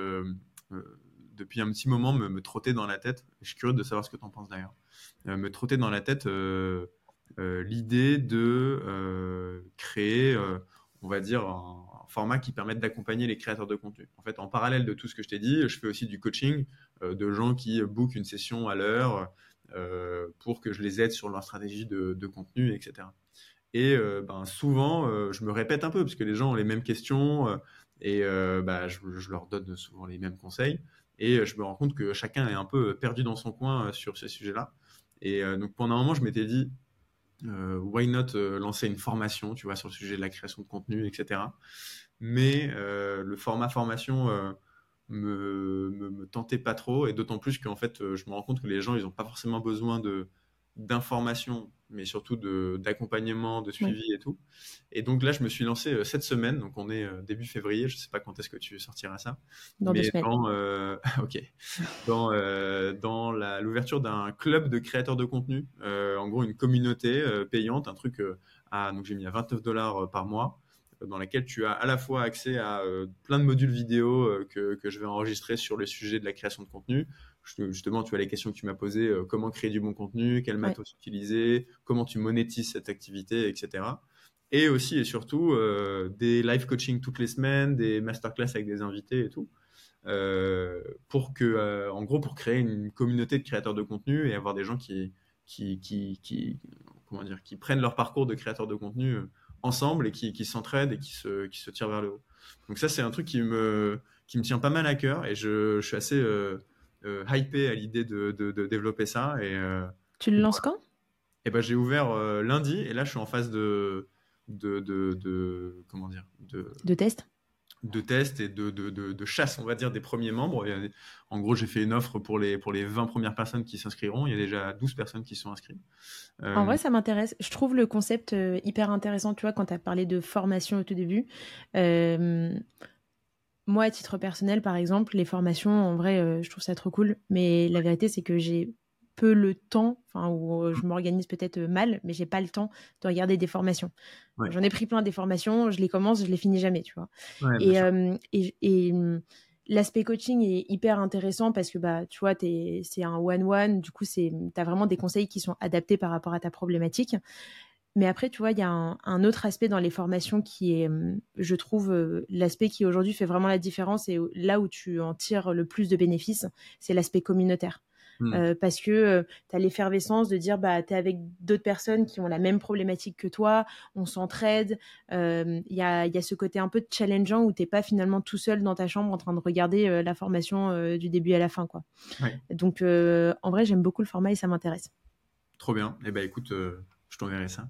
depuis un petit moment, me, me trotter dans la tête. Je suis curieux de savoir ce que tu en penses d'ailleurs. me trotter dans la tête euh, l'idée de euh, créer, euh, on va dire, un, format qui permette d'accompagner les créateurs de contenu. En fait, en parallèle de tout ce que je t'ai dit, je fais aussi du coaching de gens qui bookent une session à l'heure pour que je les aide sur leur stratégie de, contenu, etc. Et ben, souvent, je me répète un peu parce que les gens ont les mêmes questions et bah, je, je, leur donne souvent les mêmes conseils. Et je me rends compte que chacun est un peu perdu dans son coin sur ces sujets-là. Et donc pendant un moment, je m'étais dit, euh, why not euh, lancer une formation, tu vois, sur le sujet de la création de contenu, etc. Mais euh, le format formation me, me, me, tentait pas trop, et d'autant plus qu'en fait, je me rends compte que les gens, ils n'ont pas forcément besoin de d'informations, mais surtout d'accompagnement, de, suivi et tout. Et donc là, je me suis lancé euh, cette semaine, donc on est euh, début février, je ne sais pas quand est-ce que tu sortiras ça. Dans mais dans, euh, ok, dans, dans l'ouverture d'un club de créateurs de contenu, en gros une communauté payante, un truc à, donc j'ai mis à 29 dollars par mois, dans laquelle tu as à la fois accès à plein de modules vidéo que, que, je vais enregistrer sur le sujet de la création de contenu, justement, tu as les questions que tu m'as posées, euh, comment créer du bon contenu, quel matos utiliser, comment tu monétises cette activité, etc. Et aussi et surtout euh, des live coaching toutes les semaines, des masterclass avec des invités et tout. Euh, pour que, en gros, pour créer une communauté de créateurs de contenu et avoir des gens qui, qui, qui, qui comment dire, qui prennent leur parcours de créateurs de contenu ensemble et qui, qui s'entraident et qui se, qui se tirent vers le haut. Donc ça, c'est un truc qui me, qui me tient pas mal à cœur et je, je suis assez euh, hypé à l'idée de, de, développer ça. Et, euh, tu le lances quand? Et eh ben, J'ai ouvert euh, lundi et là je suis en phase de, de, de, comment dire de, de test? De test et de, de, de, chasse, on va dire, des premiers membres. En gros, j'ai fait une offre pour les, pour les 20 premières personnes qui s'inscriront. Il y a déjà 12 personnes qui sont inscrites. En vrai, ça m'intéresse. Je trouve le concept hyper intéressant, tu vois, quand tu as parlé de formation au tout début. Euh, moi, à titre personnel, par exemple, les formations, en vrai, euh, je trouve ça trop cool. Mais la vérité, c'est que j'ai peu le temps, enfin, ou euh, je m'organise peut-être euh, mal, mais j'ai pas le temps de regarder des formations. J'en ai pris plein des formations, je les commence, je les finis jamais, tu vois. et, et, hum, l'aspect coaching est hyper intéressant parce que bah tu vois c'est un one one du coup c'est tu as vraiment des conseils qui sont adaptés par rapport à ta problématique mais après, tu vois, il y a un, autre aspect dans les formations qui est, hum, je trouve, euh, l'aspect qui aujourd'hui fait vraiment la différence et là où tu en tires le plus de bénéfices, c'est l'aspect communautaire. Hmm. Euh, parce que euh, tu as l'effervescence de dire bah tu es avec d'autres personnes qui ont la même problématique que toi, on s'entraide, il y, a, y, a, ce côté un peu challengeant où t'es pas finalement tout seul dans ta chambre en train de regarder la formation du début à la fin quoi. Donc en vrai j'aime beaucoup le format et ça m'intéresse. Trop bien. Et eh ben écoute, je t'enverrai ça.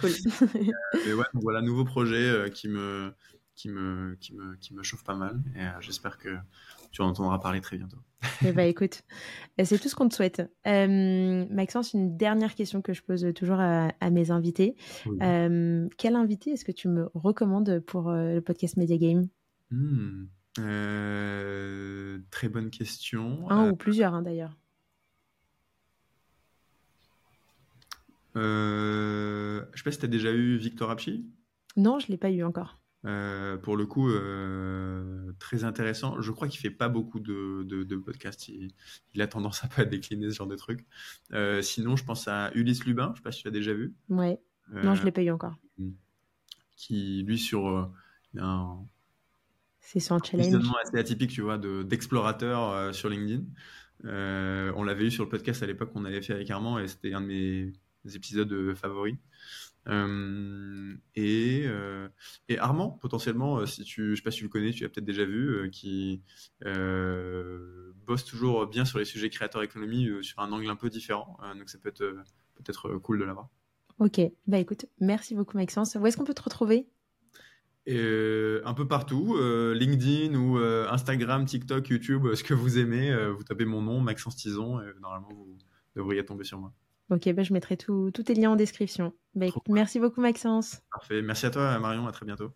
Cool. ouais, voilà, nouveau projet euh, qui, me, qui, me, qui, me, qui me chauffe pas mal. Et euh, j'espère que tu en entendras parler très bientôt. eh bah, écoute, euh, c'est tout ce qu'on te souhaite. Maxence, une dernière question que je pose toujours à, mes invités. quel invité est-ce que tu me recommandes pour le podcast Media Game? Hmm, Très bonne question. Un ou plusieurs, hein, d'ailleurs. Euh, je sais pas si tu as déjà eu Victor Apchi? Non, je l'ai pas eu encore. Euh, pour le coup, euh, très intéressant. Je crois qu'il fait pas beaucoup de, de, podcasts. Il, a tendance à pas décliner ce genre de trucs. sinon, je pense à Ulysse Lubin. Je sais pas si tu l'as déjà vu. Ouais. non, je l'ai pas eu encore. Qui, lui, sur C'est son challenge. assez atypique, tu vois, d'explorateur sur LinkedIn. on l'avait eu sur le podcast à l'époque qu'on avait fait avec Armand et c'était un de mes épisodes euh, favoris. Euh, et, euh, et, Armand, potentiellement, si tu, je sais pas si tu le connais, tu l'as peut-être déjà vu, qui bosse toujours bien sur les sujets créateur économie sur un angle un peu différent. donc ça peut être peut-être cool de l'avoir. Ok, bah écoute, merci beaucoup Maxence. Où est-ce qu'on peut te retrouver? Euh, un peu partout, euh, LinkedIn ou euh, Instagram, TikTok, YouTube, ce que vous aimez, vous tapez mon nom, Maxence Tison, et normalement vous devriez tomber sur moi. Ok, bah je mettrai tous tes liens en description. Bah, écoute, merci beaucoup Maxence. Parfait, merci à toi Marion, à très bientôt.